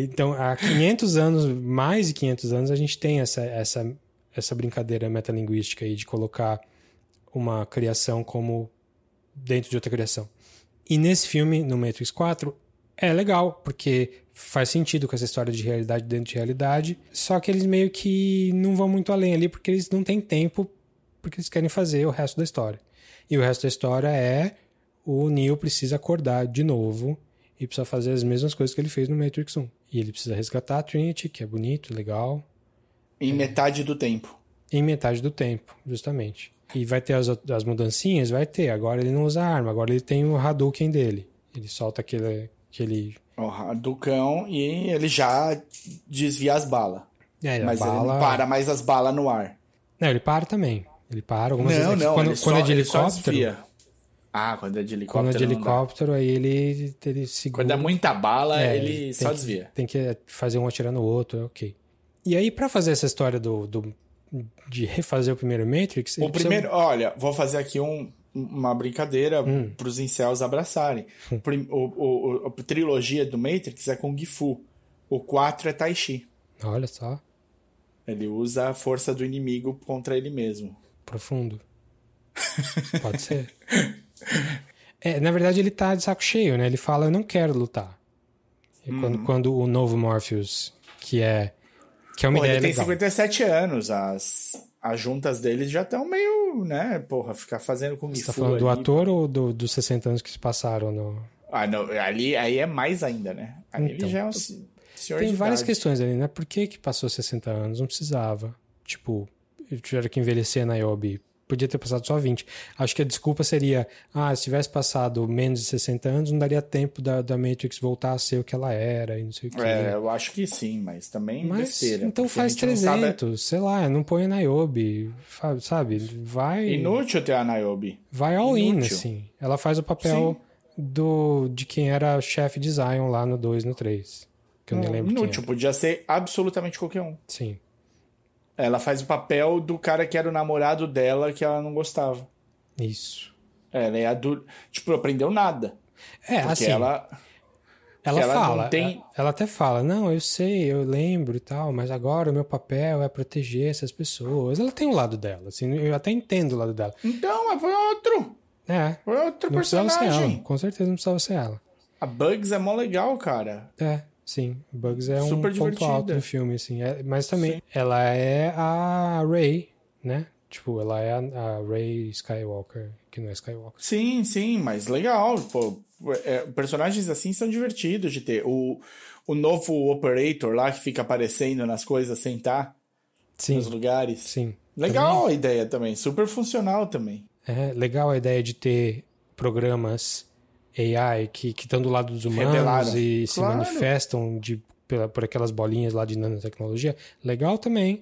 então, há 500 anos, mais de 500 anos, a gente tem essa, essa, essa brincadeira metalinguística aí de colocar uma criação como dentro de outra criação. E nesse filme, no Matrix 4, é legal, porque faz sentido com essa história de realidade dentro de realidade, só que eles meio que não vão muito além ali, porque eles não têm tempo, porque eles querem fazer o resto da história. E o resto da história é o Neo precisa acordar de novo e precisa fazer as mesmas coisas que ele fez no Matrix 1. E ele precisa resgatar a Trinity, que é bonito, legal, Em metade do tempo. em metade do tempo, justamente. E vai ter as, as mudancinhas? Vai ter. Agora ele não usa arma, agora ele tem o Hadouken dele. Ele solta aquele. aquele O Hadouken e ele já desvia as balas. é, Mas ele bala... não para mais as balas no ar. Não, ele para também. Ele para algumas Não, vezes. não. Quando, ele quando só, é de ele helicóptero. desvia. Ah, quando é de helicóptero. Quando é de helicóptero, aí ele, ele segura. Quando é muita bala, É, ele só que- desvia. Tem que fazer um atirar no outro, é ok. E aí, pra fazer essa história do, do- de refazer o primeiro Matrix. ele O precisa- primeiro, olha, vou fazer aqui um, uma brincadeira Hum. pros incels abraçarem. O, prim- o, o- a trilogia do Matrix é Kung Fu. O 4 é Tai Chi. Olha só, Ele usa a força do inimigo contra ele mesmo. profundo. Pode ser. É, na verdade, ele tá de saco cheio, né? Ele fala, eu não quero lutar. E quando, Uhum. quando o novo Morpheus, que é. Que é uma Pô, ideia ele tem legal. 57 anos. As, as juntas deles já estão meio, né? Porra, ficar fazendo Kung Você tá falando do ali. ator ou do, dos 60 anos que se passaram no. Ah, não. Ali, aí é mais ainda, né? Aí Então. ele já é um se- senhor Tem várias idade. questões ali, né? Por que, que passou 60 anos? Não precisava. Tipo, tiveram que envelhecer na Yobi. Podia ter passado só 20. Acho que a desculpa seria: ah, se tivesse passado menos de 60 anos, não daria tempo da, da Matrix voltar a ser o que ela era e não sei o quê. É, eu acho que sim, mas também Mas besteira. então faz a gente não sabe- 300, sei lá, não põe Yobi, fa- sabe? Vai, Inútil ter a Niobe. vai all in, inútil. assim. Ela faz o papel do de quem era chefe de Zion lá no 2 no 3. Que eu nem lembro quem Inútil, podia ser absolutamente qualquer um. Sim. Ela faz o papel do cara que era o namorado dela que ela não gostava. Isso. Ela é adulta. Tipo, aprendeu nada. É, Porque assim, ela. ela, ela fala, tem- ela, até fala, não, eu sei, eu lembro e tal, mas agora o meu papel é proteger essas pessoas. Ela tem um lado dela, assim, eu até entendo o lado dela. Então, mas foi outro. É, Foi outro não precisava ser ela, personagem. com certeza não precisava ser ela. A Bugs é mó legal, cara. É, sim. Bugs é um Super ponto divertida. alto do filme, assim. É- mas também, ela é a Rey, né? Tipo, ela é a, a Rey Skywalker, que não é Skywalker. Sim, sim, mas legal. Pô, é, personagens assim são divertidos de ter. O, o novo Operator lá que fica aparecendo nas coisas sem estar Sim, nos lugares. sim. Legal a ideia também. Super funcional também. É legal a ideia de ter programas AI que estão do lado dos humanos Rebelaram. e se Claro. manifestam de, pela, por aquelas bolinhas lá de nanotecnologia. Legal também.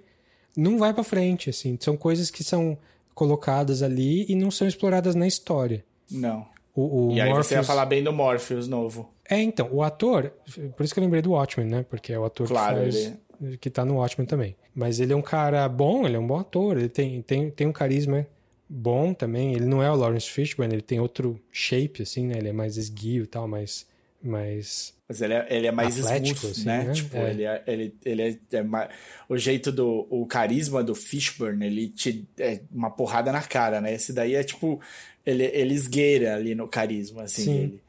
Não vai pra frente, assim. São coisas que são colocadas ali e não são exploradas na história. Não. O, o E aí você ia Morpheus- falar bem do Morpheus novo. É, então, o ator, por isso que eu lembrei do Watchmen, né? Porque é o ator Claro, que faz, que tá no Watchmen também. Mas ele é um cara bom, ele é um bom ator, ele tem, tem, tem um carisma bom também. Ele não é o Lawrence Fishburne, ele tem outro shape, assim, né? Ele é mais esguio e tal, mais... mais... Mas ele é, ele é mais Atlético, smooth, assim, né? né? Tipo, É. ele é, ele, ele é, é ma- o jeito do, o carisma do Fishburne, ele te, é uma porrada na cara, né? Esse daí é tipo, ele, ele esgueira ali no carisma, assim, Sim. dele.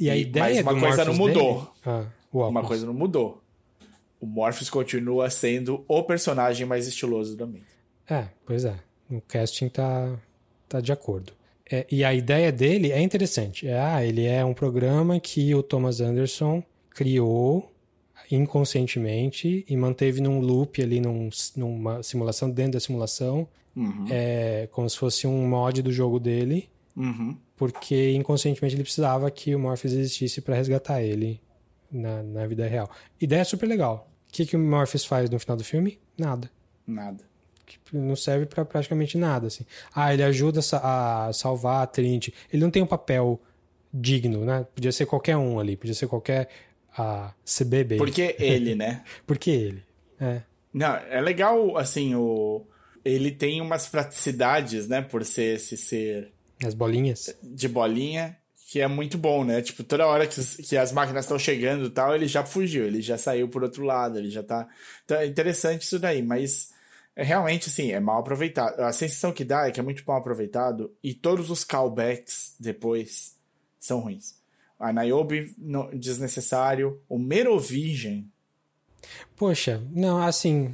E a E- ideia mas uma do coisa não Morpheus mudou. dele- Ah. Uma coisa não mudou. O Morpheus continua sendo o personagem mais estiloso da Matrix. É, pois é. O casting tá, tá de acordo. É, e a ideia dele é interessante. É, ah, ele é um programa que o Thomas Anderson criou inconscientemente e manteve num loop ali, num, numa simulação, dentro da simulação, Uhum. é, como se fosse um mod do jogo dele, Uhum. porque inconscientemente ele precisava que o Morpheus existisse para resgatar ele na, na vida real. Ideia super legal. O que, que o Morpheus faz no final do filme? Nada. Nada. Que não serve pra praticamente nada, assim. Ah, ele ajuda a sa- a salvar a Trinity. Ele não tem um papel digno, né? Podia ser qualquer um ali, podia ser qualquer a CBB. Porque ele, né? Por que ele? É. Não, é legal, assim, o... Ele tem umas praticidades, né? Por ser esse ser As bolinhas. de bolinha, que é muito bom, né? Tipo, toda hora que, os- que as máquinas estão chegando e tal, ele já fugiu, ele já saiu por outro lado, ele já tá. Então é interessante isso daí, mas é realmente assim, é mal aproveitado. A sensação que dá é que é muito mal aproveitado e todos os callbacks depois são ruins. A Niobe desnecessário, o Merovingian. Poxa, não, assim.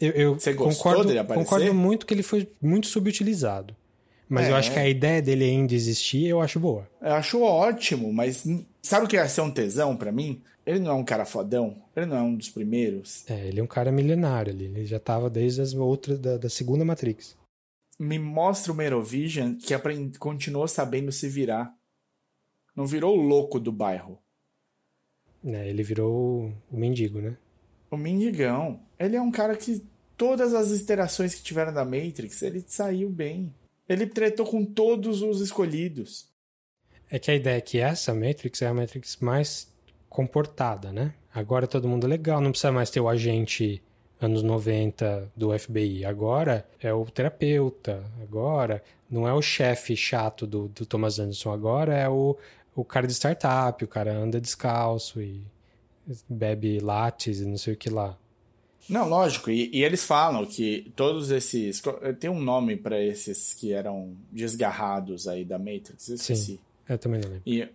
Eu, eu Você gostou concordo, dele aparecer? concordo muito que ele foi muito subutilizado. Mas É. eu acho que a ideia dele ainda existir, eu acho boa. Eu acho ótimo, mas sabe o que ia ser um tesão pra mim? Ele não é um cara fodão, ele não é um dos primeiros. É, ele é um cara milenário ali. Ele já tava desde as outras da, da segunda Matrix. me mostra o Merovision que aprend... continuou sabendo se virar. Não virou o louco do bairro. É, ele virou o, o mendigo, né? O Mendigão. Ele é um cara que todas as iterações que tiveram da Matrix, ele saiu bem. Ele tretou com todos os escolhidos. É que a ideia é que essa Matrix é a Matrix mais comportada, né? Agora todo mundo é legal, não precisa mais ter o agente anos 90 do FBI. Agora é o terapeuta. Agora não é o chefe chato do, do Thomas Anderson. Agora é o, o cara de startup. O cara anda descalço e bebe lattes e não sei o que lá. Não, lógico. E, e eles falam que todos esses. Tem um nome pra esses que eram desgarrados aí da Matrix. Esqueci. Sim, eu também não lembro. E,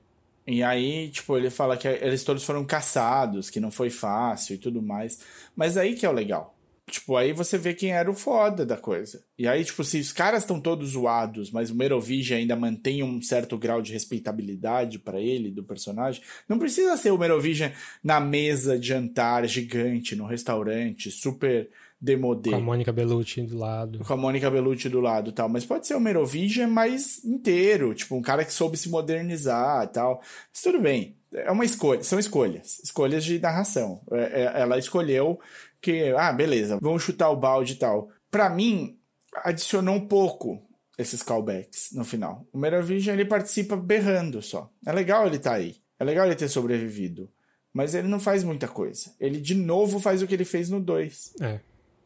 e aí, tipo, ele fala que eles todos foram caçados, que não foi fácil e tudo mais. Mas aí que é o legal. Tipo, aí você vê quem era o foda da coisa. E aí, tipo, se os caras estão todos zoados, mas o Merovingian ainda mantém um certo grau de respeitabilidade pra ele, do personagem, não precisa ser o Merovingian na mesa de jantar gigante, no restaurante, super demodê Com a Mônica Bellucci do lado. com a Mônica Bellucci do lado e tal, mas pode ser o Merovingian mais inteiro, tipo, um cara que soube se modernizar e tal. Mas tudo bem, é uma escolha, são escolhas, escolhas de narração. É- é- ela escolheu que, ah, beleza, vamos chutar o balde e tal. Pra mim, adicionou um pouco esses callbacks no final. O Merovingian, ele participa berrando só. É legal ele estar aí, é legal ele ter sobrevivido. Mas ele não faz muita coisa. Ele de novo faz o que ele fez no 2. É.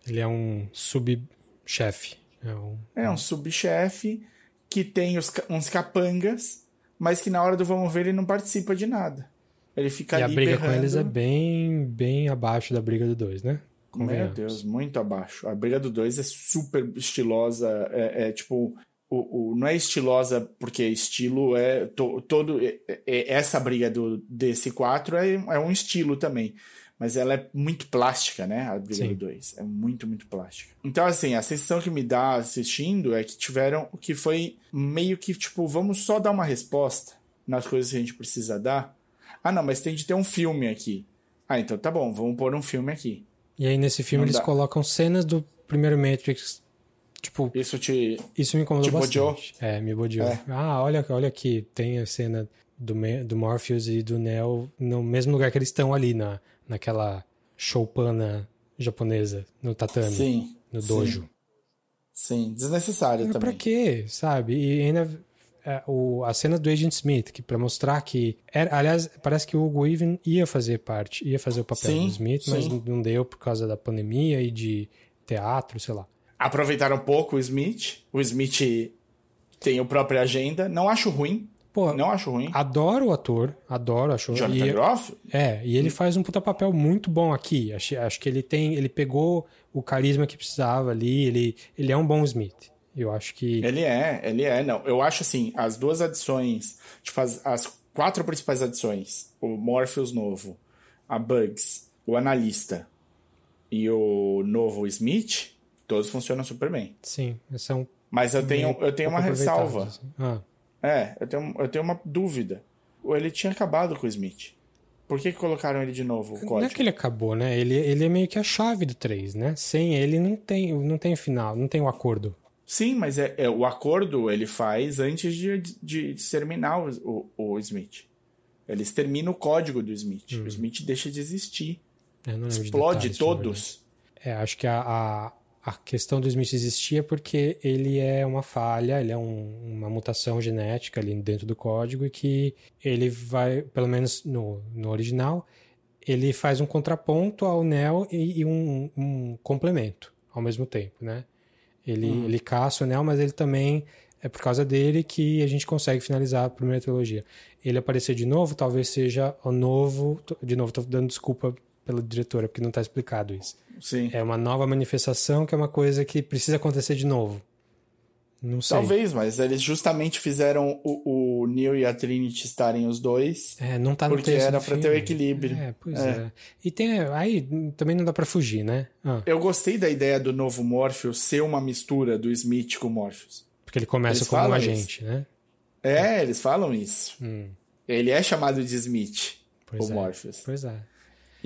Ele é um subchefe. É um... É um subchefe que tem os uns capangas, mas que na hora do vamos ver ele não participa de nada. Ele fica E a ali briga berrando. com eles é bem, bem abaixo da briga do 2, né? Meu. Deus, muito abaixo. A briga do 2 é super estilosa. É, é tipo. O, o- não é estilosa porque estilo é to- todo. é- é- essa briga do, desse 4 é, é um estilo também. Mas ela é muito plástica, né? A briga Sim. do 2. É muito, muito plástica. Então, assim, a sensação que me dá assistindo é que tiveram. que foi meio que, tipo, vamos só dar uma resposta nas coisas que a gente precisa dar. Ah, não, mas tem de ter um filme aqui. Ah, então tá bom, vamos pôr um filme aqui. E aí nesse filme Não eles dá. colocam cenas do primeiro Matrix. Tipo, Isso te. isso me incomodou Te bodeou? bastante. É, me bodeou. É. Ah, olha, olha aqui, tem a cena do, do Morpheus e do Neo no mesmo lugar que eles estão ali, na, naquela choupana japonesa, no tatame, Sim. no sim, dojo. Sim, desnecessário Mas também. pra quê, sabe? E ainda é, o, a cena do Agent Smith, que para mostrar que. Era, aliás, parece que o Hugo Even ia fazer parte, ia fazer o papel Sim, do Smith, mas sim. não deu por causa da pandemia e de teatro, sei lá. Aproveitaram pouco o Smith. O Smith tem a própria agenda. Não acho ruim. Pô, não acho ruim. Adoro o ator, adoro, acho. Jonathan e, Groff? É, e ele faz um puta papel muito bom aqui. Acho, acho que ele tem, ele pegou o carisma que precisava ali, ele, ele é um bom Smith. Eu acho que Ele é, ele é, não. Eu acho assim, as duas adições, tipo as, as quatro principais adições, o Morpheus novo, a Bugs, o analista e o novo Smith, todos funcionam super bem. sim, são Mas eu tenho, eu tenho uma ressalva. assim. Ah, É, eu tenho, eu tenho uma dúvida. Ele tinha acabado com o Smith. Por que, que colocaram ele de novo, o Não é código? que ele acabou, né? Ele, ele é meio que a chave do 3, né? Sem ele não tem, não tem final, não tem o acordo. Sim, mas é, é- o acordo ele faz antes de, de exterminar o, o, o Smith. Ele extermina o código do Smith. O Smith deixa de existir. Lembro de Explode detalhes, todos. É, acho que a, a, a questão do Smith existia porque ele é uma falha, ele é um- uma mutação genética ali dentro do código e que ele vai, pelo menos no, no original, ele faz um contraponto ao Neo e, e um, um complemento ao mesmo tempo, né? Ele, ele caça o Neo, mas ele também é por causa dele que a gente consegue finalizar a primeira trilogia. Ele aparecer de novo, talvez seja o novo. De novo, tô dando desculpa pela diretora, porque não tá explicado isso. Sim. É uma nova manifestação que é uma coisa que precisa acontecer de novo. Não sei. Talvez, mas eles justamente fizeram o, o Neo e a Trinity estarem os dois. É, não tá no Porque era pra ter o equilíbrio. É, pois É. é. E tem. Aí também não dá pra fugir, né? Ah, Eu gostei da ideia do novo Morpheus ser uma mistura do Smith com o Morpheus. porque ele começa Eles como um agente, né? É, eles falam isso. Hum, Ele é chamado de Smith, pois o é. Morpheus. Pois é.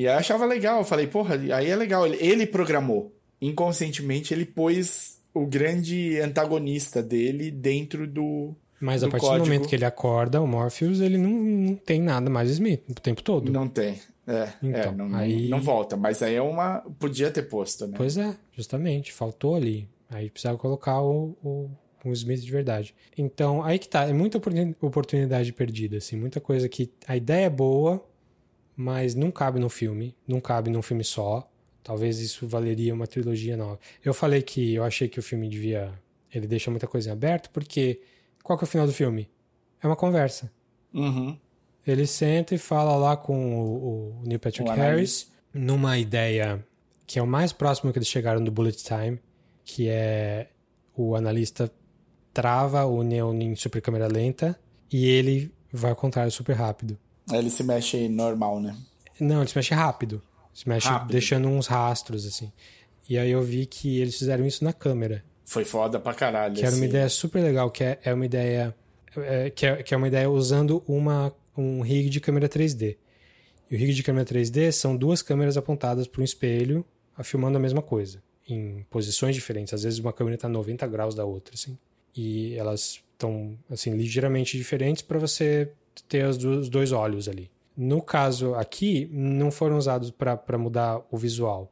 E eu achava legal. Eu falei, porra, aí é legal. Ele, programou. Inconscientemente, ele pôs o grande antagonista dele dentro do. Mas a do partir do código. momento que ele acorda, o Morpheus, ele não, não tem nada mais Smith o tempo todo. Não tem. É, é Então, não, não- aí- não volta. Mas aí é uma. Podia ter posto, né? Pois é, justamente, faltou ali. Aí precisava colocar o, o, o Smith de verdade. Então, aí que tá, é muita oportuni- oportunidade perdida, assim, muita coisa que a ideia é boa, mas não cabe no filme, não cabe num filme só. Talvez isso valeria uma trilogia nova. Eu falei que eu achei que o filme devia. Ele deixa muita coisa em aberto, porque qual que é o final do filme? É uma conversa. Uhum. Ele senta e fala lá com o, o Neil Patrick O Harris numa ideia que é o mais próximo que eles chegaram do Bullet Time, que é o analista trava o Neo em super câmera lenta e ele vai ao contrário super rápido. Ele se mexe normal, né? Não, ele se mexe rápido. Se mexe Rápido. deixando uns rastros assim. E aí eu vi que eles fizeram isso na câmera. Foi foda pra caralho. Que era uma assim. ideia super legal, que é, é uma ideia. é, que, é, que é uma ideia usando uma, um rig de câmera 3D. E o rig de câmera 3D são duas câmeras apontadas para um espelho, filmando a mesma coisa, em posições diferentes. Às vezes uma câmera está 90 graus da outra, assim. E elas estão, assim, ligeiramente diferentes para você ter os dois olhos ali. No caso aqui, não foram usados para mudar o visual,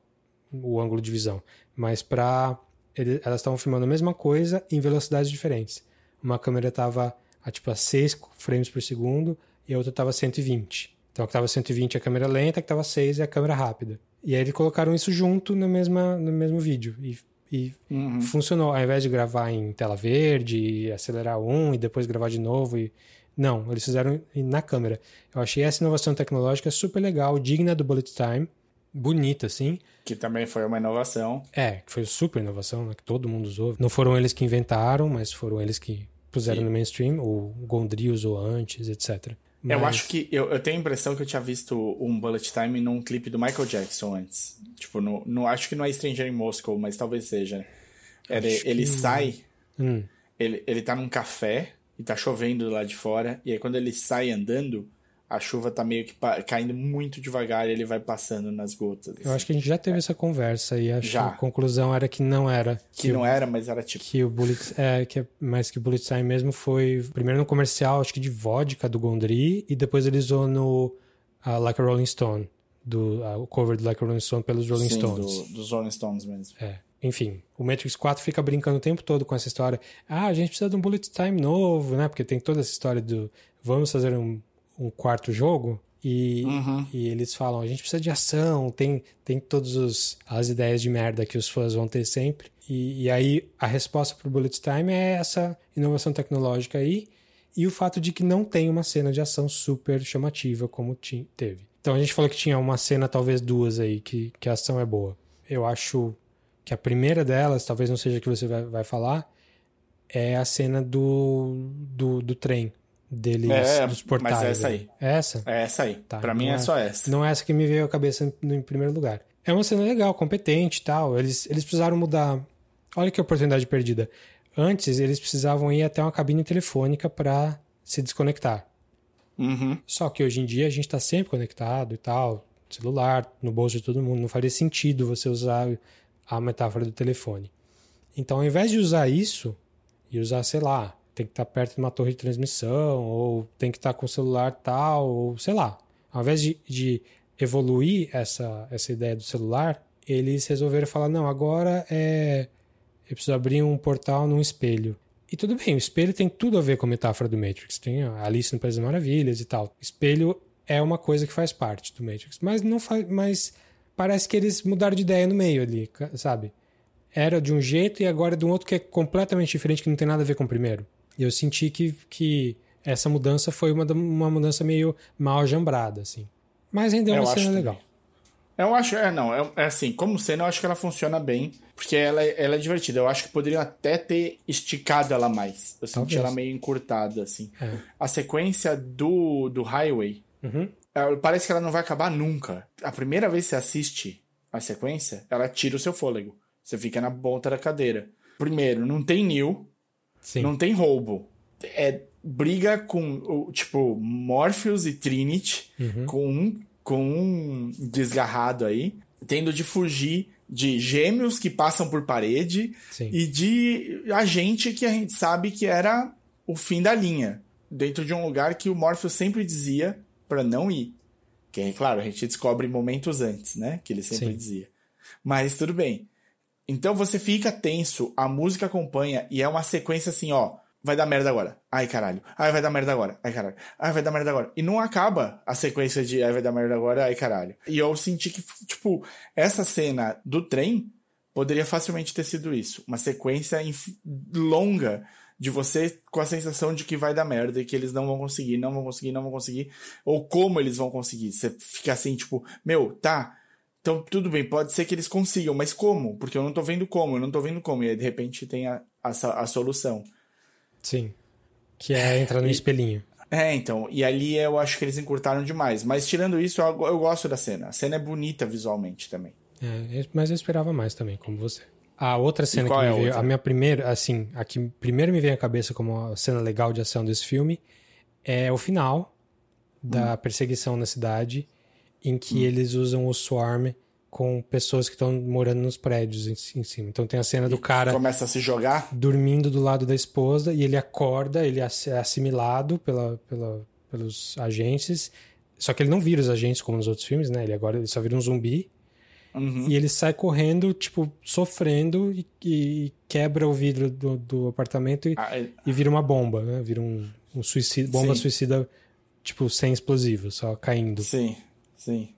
o ângulo de visão, mas para elas estavam filmando a mesma coisa em velocidades diferentes. Uma câmera estava a tipo a 6 frames por segundo e a outra estava 120. Então a que estava 120 é a câmera lenta, a que estava 6 é a câmera rápida. E aí eles colocaram isso junto na mesma, no mesmo vídeo. E, e Uhum. funcionou. Ao invés de gravar em tela verde, acelerar um e depois gravar de novo. E... Não, eles fizeram na câmera. Eu achei essa inovação tecnológica super legal, digna do Bullet Time. Bonita, assim. Que também foi uma inovação. É, que foi super inovação, né? Que todo mundo usou. Não foram eles que inventaram, mas foram eles que puseram Sim. no mainstream. O Gondry usou antes, etc. Eu Mas- acho que. Eu, eu tenho a impressão que eu tinha visto um Bullet Time num clipe do Michael Jackson antes. Tipo, no, no, acho que não é Stranger in Moscow, mas talvez seja. Ele, Acho ele que- sai, Hum, ele, ele tá num café e tá chovendo lá de fora. E aí quando ele sai andando, a chuva tá meio que caindo muito devagar e ele vai passando nas gotas. eu acho que a gente já teve essa conversa e que a conclusão era que não era. Que o- não era, mas era tipo. que o Bullet, é, que é, mas que o Bullet Time mesmo foi primeiro no comercial, acho que de vodka do Gondry, e depois ele usou no ah, Like a Rolling Stone, do, ah, o cover do Like a Rolling Stone pelos Rolling sim, Stones. do- dos Rolling Stones mesmo. É. Enfim, o Matrix 4 fica brincando o tempo todo com essa história. Ah, a gente precisa de um Bullet Time novo, né? Porque tem toda essa história do vamos fazer um, um quarto jogo. E, Uhum. e eles falam, a gente precisa de ação, tem, tem todas as ideias de merda que os fãs vão ter sempre. E, e aí a resposta para o Bullet Time é essa inovação tecnológica aí e o fato de que não tem uma cena de ação super chamativa como teve. Então a gente falou que tinha uma cena, talvez duas aí, que, que a ação é boa. Eu acho que a primeira delas, talvez não seja a que você vai, vai falar, é a cena do, do, do trem deles, é, dos portais. Mas é essa aí. É essa? É essa aí. Tá, pra mim é, é só essa. Não é essa que me veio à cabeça em primeiro lugar. É uma cena legal, competente e tal. Eles, eles precisaram mudar. Olha que oportunidade perdida. Antes, eles precisavam ir até uma cabine telefônica para se desconectar. Uhum. Só que hoje em dia a gente está sempre conectado e tal, celular, no bolso de todo mundo. Não faria sentido você usar a metáfora do telefone. Então, ao invés de usar isso e usar, sei lá, tem que estar tá perto de uma torre de transmissão, ou tem que estar tá com o celular tal, ou sei lá. Ao invés de, de evoluir essa, essa ideia do celular, eles resolveram falar: não, agora é. Eu preciso abrir um portal num espelho. E tudo bem, o espelho tem tudo a ver com a metáfora do Matrix. Tem a Alice no País das Maravilhas e tal. Espelho é uma coisa que faz parte do Matrix. Mas não faz. Mas parece que eles mudaram de ideia no meio ali, sabe? Era de um jeito e agora é de um outro que é completamente diferente, que não tem nada a ver com o primeiro. E eu senti que, que essa mudança foi uma, uma mudança meio mal jambrada, assim. Mas rendeu uma cena legal. Também. Eu acho, é, não, é, é, assim, como cena eu acho que ela funciona bem, porque ela, ela é divertida. Eu acho que poderiam até ter esticado ela mais. Eu senti ela meio encurtada, assim. É. A sequência do, do Highway, uhum. Ela, parece que ela não vai acabar nunca. A primeira vez que você assiste a sequência, ela tira o seu fôlego. Você fica na ponta da cadeira. Primeiro, não tem Neil, Sim. não tem roubo. É briga com, tipo, Morpheus e Trinity, uhum. com um com um desgarrado aí, tendo de fugir de gêmeos que passam por parede Sim. e de agente que a gente sabe que era o fim da linha, dentro de um lugar que o Morpheus sempre dizia para não ir. Que, é claro, a gente descobre momentos antes, né? Que ele sempre Sim. dizia. Mas tudo bem. Então você fica tenso, a música acompanha e é uma sequência assim, ó vai dar merda agora. Ai, caralho. Ai, vai dar merda agora. Ai, caralho. Ai, vai dar merda agora. E não acaba a sequência de ai, vai dar merda agora. Ai, caralho. E eu senti que, tipo, essa cena do trem poderia facilmente ter sido isso. Uma sequência longa de você com a sensação de que vai dar merda e que eles não vão conseguir, não vão conseguir, não vão conseguir. Ou como eles vão conseguir. Você fica assim, tipo, meu, tá. Então, tudo bem, pode ser que eles consigam, mas como? Porque eu não tô vendo como, eu não tô vendo como. E aí, de repente, tem a, a, a solução. Sim. Que é entrar no e, espelhinho. É, então. E ali eu acho que eles encurtaram demais. Mas tirando isso, eu, eu gosto da cena. A cena é bonita visualmente também. É, mas eu esperava mais também, como você. A outra cena que me é veio, a, a minha primeira, assim, a que primeiro me veio à cabeça como a cena legal de ação desse filme é o final da hum. perseguição na cidade, em que hum. eles usam o Swarm com pessoas que estão morando nos prédios em, em, cima. Então tem a cena do cara começa a se jogar dormindo do lado da esposa e ele acorda, ele é assimilado pela, pela, pelos agentes. Só que ele não vira os agentes como nos outros filmes, né? Ele agora ele só vira um zumbi. Uhum. E ele sai correndo, tipo, sofrendo e, e quebra o vidro do, do apartamento e, ah, ele... e, vira uma bomba, né? Vira um, um suicida, bomba sim. suicida, tipo, sem explosivo, só caindo. Sim, sim.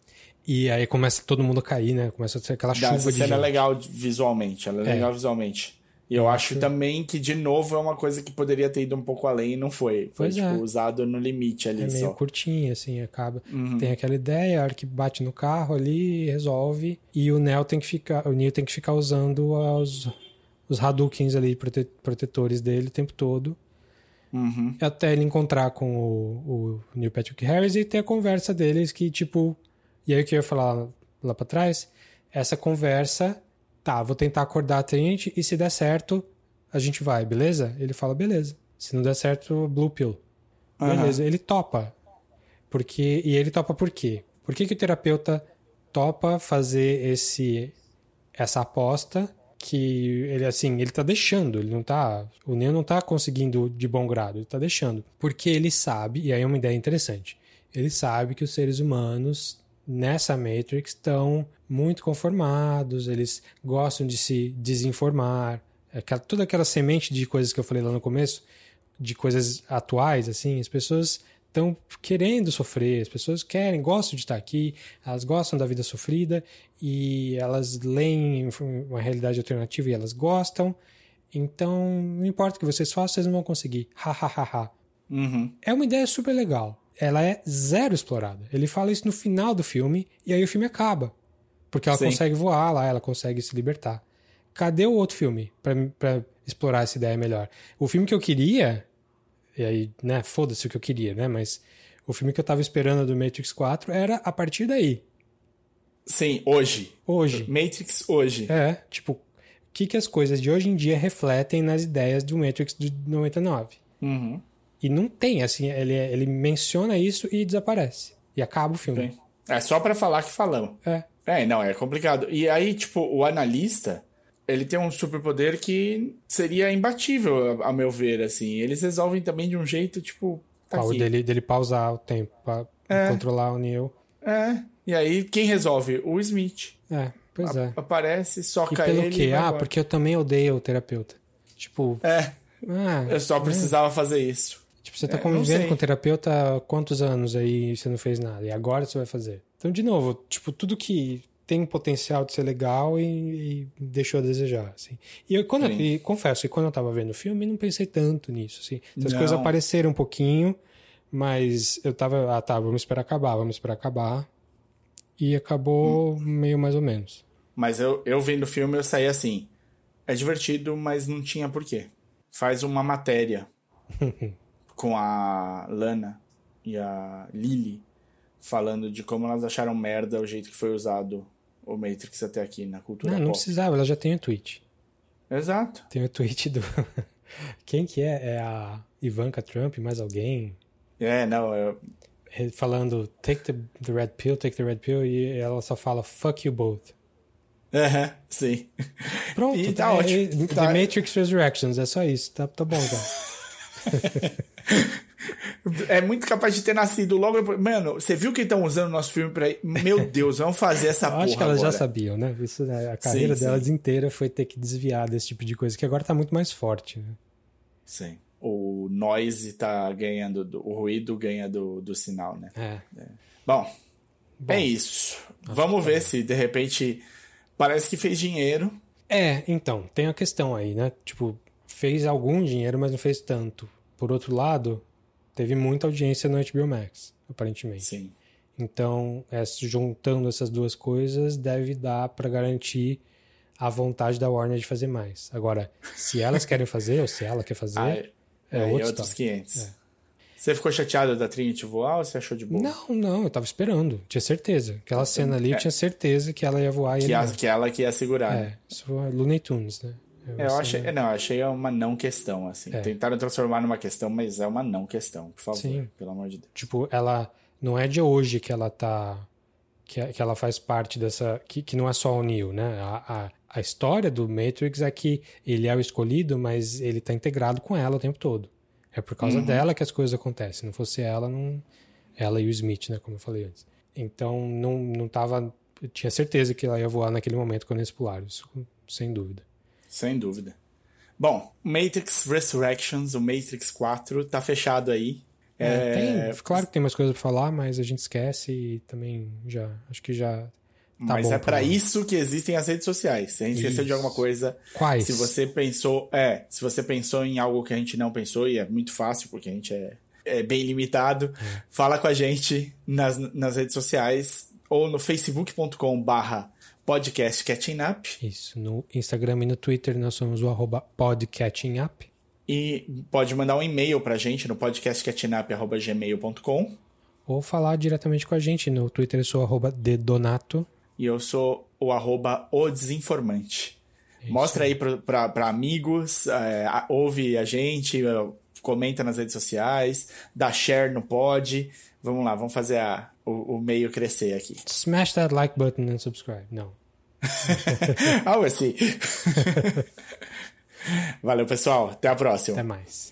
E aí começa todo mundo a cair, né? Começa a ser aquela chuva Essa de cena gente. é legal visualmente, ela é, é. legal visualmente. E eu acho também que, de novo, é uma coisa que poderia ter ido um pouco além e não foi. Foi, tipo, é. usado no limite ali é só. É meio curtinho, assim, acaba. Uhum. Tem aquela ideia, a hora que bate no carro ali, resolve. E o Neo tem que ficar, o Neo tem que ficar usando os, os Hadoukens ali, prote, protetores dele o tempo todo. Uhum. Até ele encontrar com o, o Neil Patrick Harris e ter a conversa deles que, tipo e aí o que eu ia falar lá para trás, essa conversa, tá, vou tentar acordar a Trinity e se der certo, a gente vai, beleza? Ele fala, beleza. Se não der certo, Blue Pill. Beleza, uhum. ele topa. Porque, e ele topa por quê? Por que, que o terapeuta topa fazer esse essa aposta que ele assim, ele tá deixando, ele não tá, o Neo não tá conseguindo de bom grado, ele tá deixando, porque ele sabe, e aí é uma ideia interessante. Ele sabe que os seres humanos nessa Matrix estão muito conformados, eles gostam de se desinformar. Aquela, toda aquela semente de coisas que eu falei lá no começo, de coisas atuais, assim, as pessoas estão querendo sofrer, as pessoas querem, gostam de estar aqui, elas gostam da vida sofrida e elas leem uma realidade alternativa e elas gostam. Então, não importa o que vocês façam, vocês não vão conseguir. Ha, ha, ha, ha. Uhum. É uma ideia super legal. Ela é zero explorada. Ele fala isso no final do filme e aí o filme acaba. Porque ela Sim. consegue voar lá, ela consegue se libertar. Cadê o outro filme pra, pra explorar essa ideia melhor? O filme que eu queria, e aí, né, foda-se o que eu queria, né, mas o filme que eu tava esperando do Matrix 4 era a partir daí, Sim, hoje. hoje. Matrix hoje. É, tipo, o que, que as coisas de hoje em dia refletem nas ideias do Matrix de 99. Uhum. E não tem, assim, ele, ele menciona isso e desaparece. E acaba o filme. Sim. É só pra falar que falamos. É. É, não, é complicado. E aí, tipo, o analista, ele tem um superpoder que seria imbatível, a- a meu ver, assim. Eles resolvem também de um jeito, tipo, tá aqui. dele, dele pausar o tempo pra É. controlar o Neo. É. E aí, quem resolve? O Smith. É, pois é. Aparece, E soca pelo ele. e quê? Ah, embora. porque eu também odeio o terapeuta. Tipo, É, ah, eu só precisava fazer isso. Tipo, você tá É, convivendo com o terapeuta há quantos anos aí e você não fez nada? E agora você vai fazer. Então, de novo, tipo, tudo que tem um potencial de ser legal e, e deixou a desejar, assim. E eu, quando e confesso que quando eu tava vendo o filme, não pensei tanto nisso, assim. Essas Não. coisas apareceram um pouquinho, mas eu tava, ah, tá, vamos esperar acabar, vamos esperar acabar. E acabou Hum. meio mais ou menos. Mas eu, eu vendo o filme, eu saí assim. É divertido, mas não tinha porquê. Faz uma matéria com a Lana e a Lily falando de como elas acharam merda o jeito que foi usado o Matrix até aqui na cultura Não, não pop. precisava, ela já tem o tweet. Exato. Tem o tweet do. Quem que é? É a Ivanka Trump, mais alguém? É, não, eu, Re- Falando take the, the red pill, take the red pill, e ela só fala fuck you both. Aham, sim. Pronto, E tá ótimo. The Tá- Matrix Resurrections, é só isso. Tá, tá bom, cara. É muito capaz de ter nascido logo. Mano, você viu que estão usando o nosso filme pra. Meu Deus, vamos fazer essa Eu porra. acho que elas agora. já sabiam, né? Isso, né? A carreira sim. delas inteira foi ter que desviar desse tipo de coisa, que agora tá muito mais forte, né? Sim. O noise tá ganhando, do- o ruído ganha do, do sinal, né? É. Bom, é isso. Vamos ver se de repente parece que fez dinheiro. É, então, tem a questão aí, né? Tipo, fez algum dinheiro, mas não fez tanto. Por outro lado, teve muita audiência no HBO Max, aparentemente. Sim. Então, é, juntando essas duas coisas, deve dar pra garantir a vontade da Warner de fazer mais. Agora, se elas querem fazer, ou se ela quer fazer, Ah, é, é, outra outros história. 500. Você ficou chateado da Trinity voar ou você achou de boa? Não, não, eu tava esperando. Tinha certeza. Aquela cena ali, eu tinha certeza que ela ia voar e É. Que, ele a, não. que ela que ia segurar. É, isso foi Looney Tunes, né? É uma Eu achei, não, eu achei uma não questão, assim. É. Tentaram transformar numa questão, mas é uma não questão, por favor. Sim. Pelo amor de Deus. Tipo, ela não é de hoje que ela tá. Que, que ela faz parte dessa. Que, que não é só o Neo, né? A, a, a história do Matrix é que ele é o escolhido, mas ele tá integrado com ela o tempo todo. É por causa dela que as coisas acontecem. Se não fosse ela, não. Ela e o Smith, né? Como eu falei antes. Então, não, não tava. Eu tinha certeza que ela ia voar naquele momento quando eles pularam. Isso, sem dúvida. Sem dúvida. Bom, Matrix Resurrections, o Matrix 4, tá fechado aí. É, É, tem, claro que tem mais coisa pra falar, mas a gente esquece e também já. Acho que já. Tá mas bom é hora. isso que existem as redes sociais. Se a gente esqueceu de Isso. alguma coisa, Quais? se você pensou, é, se você pensou em algo que a gente não pensou e é muito fácil porque a gente é, é bem limitado, É. fala com a gente nas, nas redes sociais ou no facebook.com/barra podcast catching up Isso. No Instagram e no Twitter nós somos o arroba podcatchingup. e pode mandar um e-mail pra gente no podcastcatchingup@gmail.com Ou falar diretamente com a gente. No Twitter eu sou arroba dedonato. e eu sou o arroba o desinformante. Mostra aí pra amigos, é, ouve a gente, é, comenta nas redes sociais, dá share no pod. Vamos lá, vamos fazer a, o, o meio crescer aqui. Smash that like button and subscribe. Não. Algo assim. Valeu, pessoal. Até a próxima. Até mais.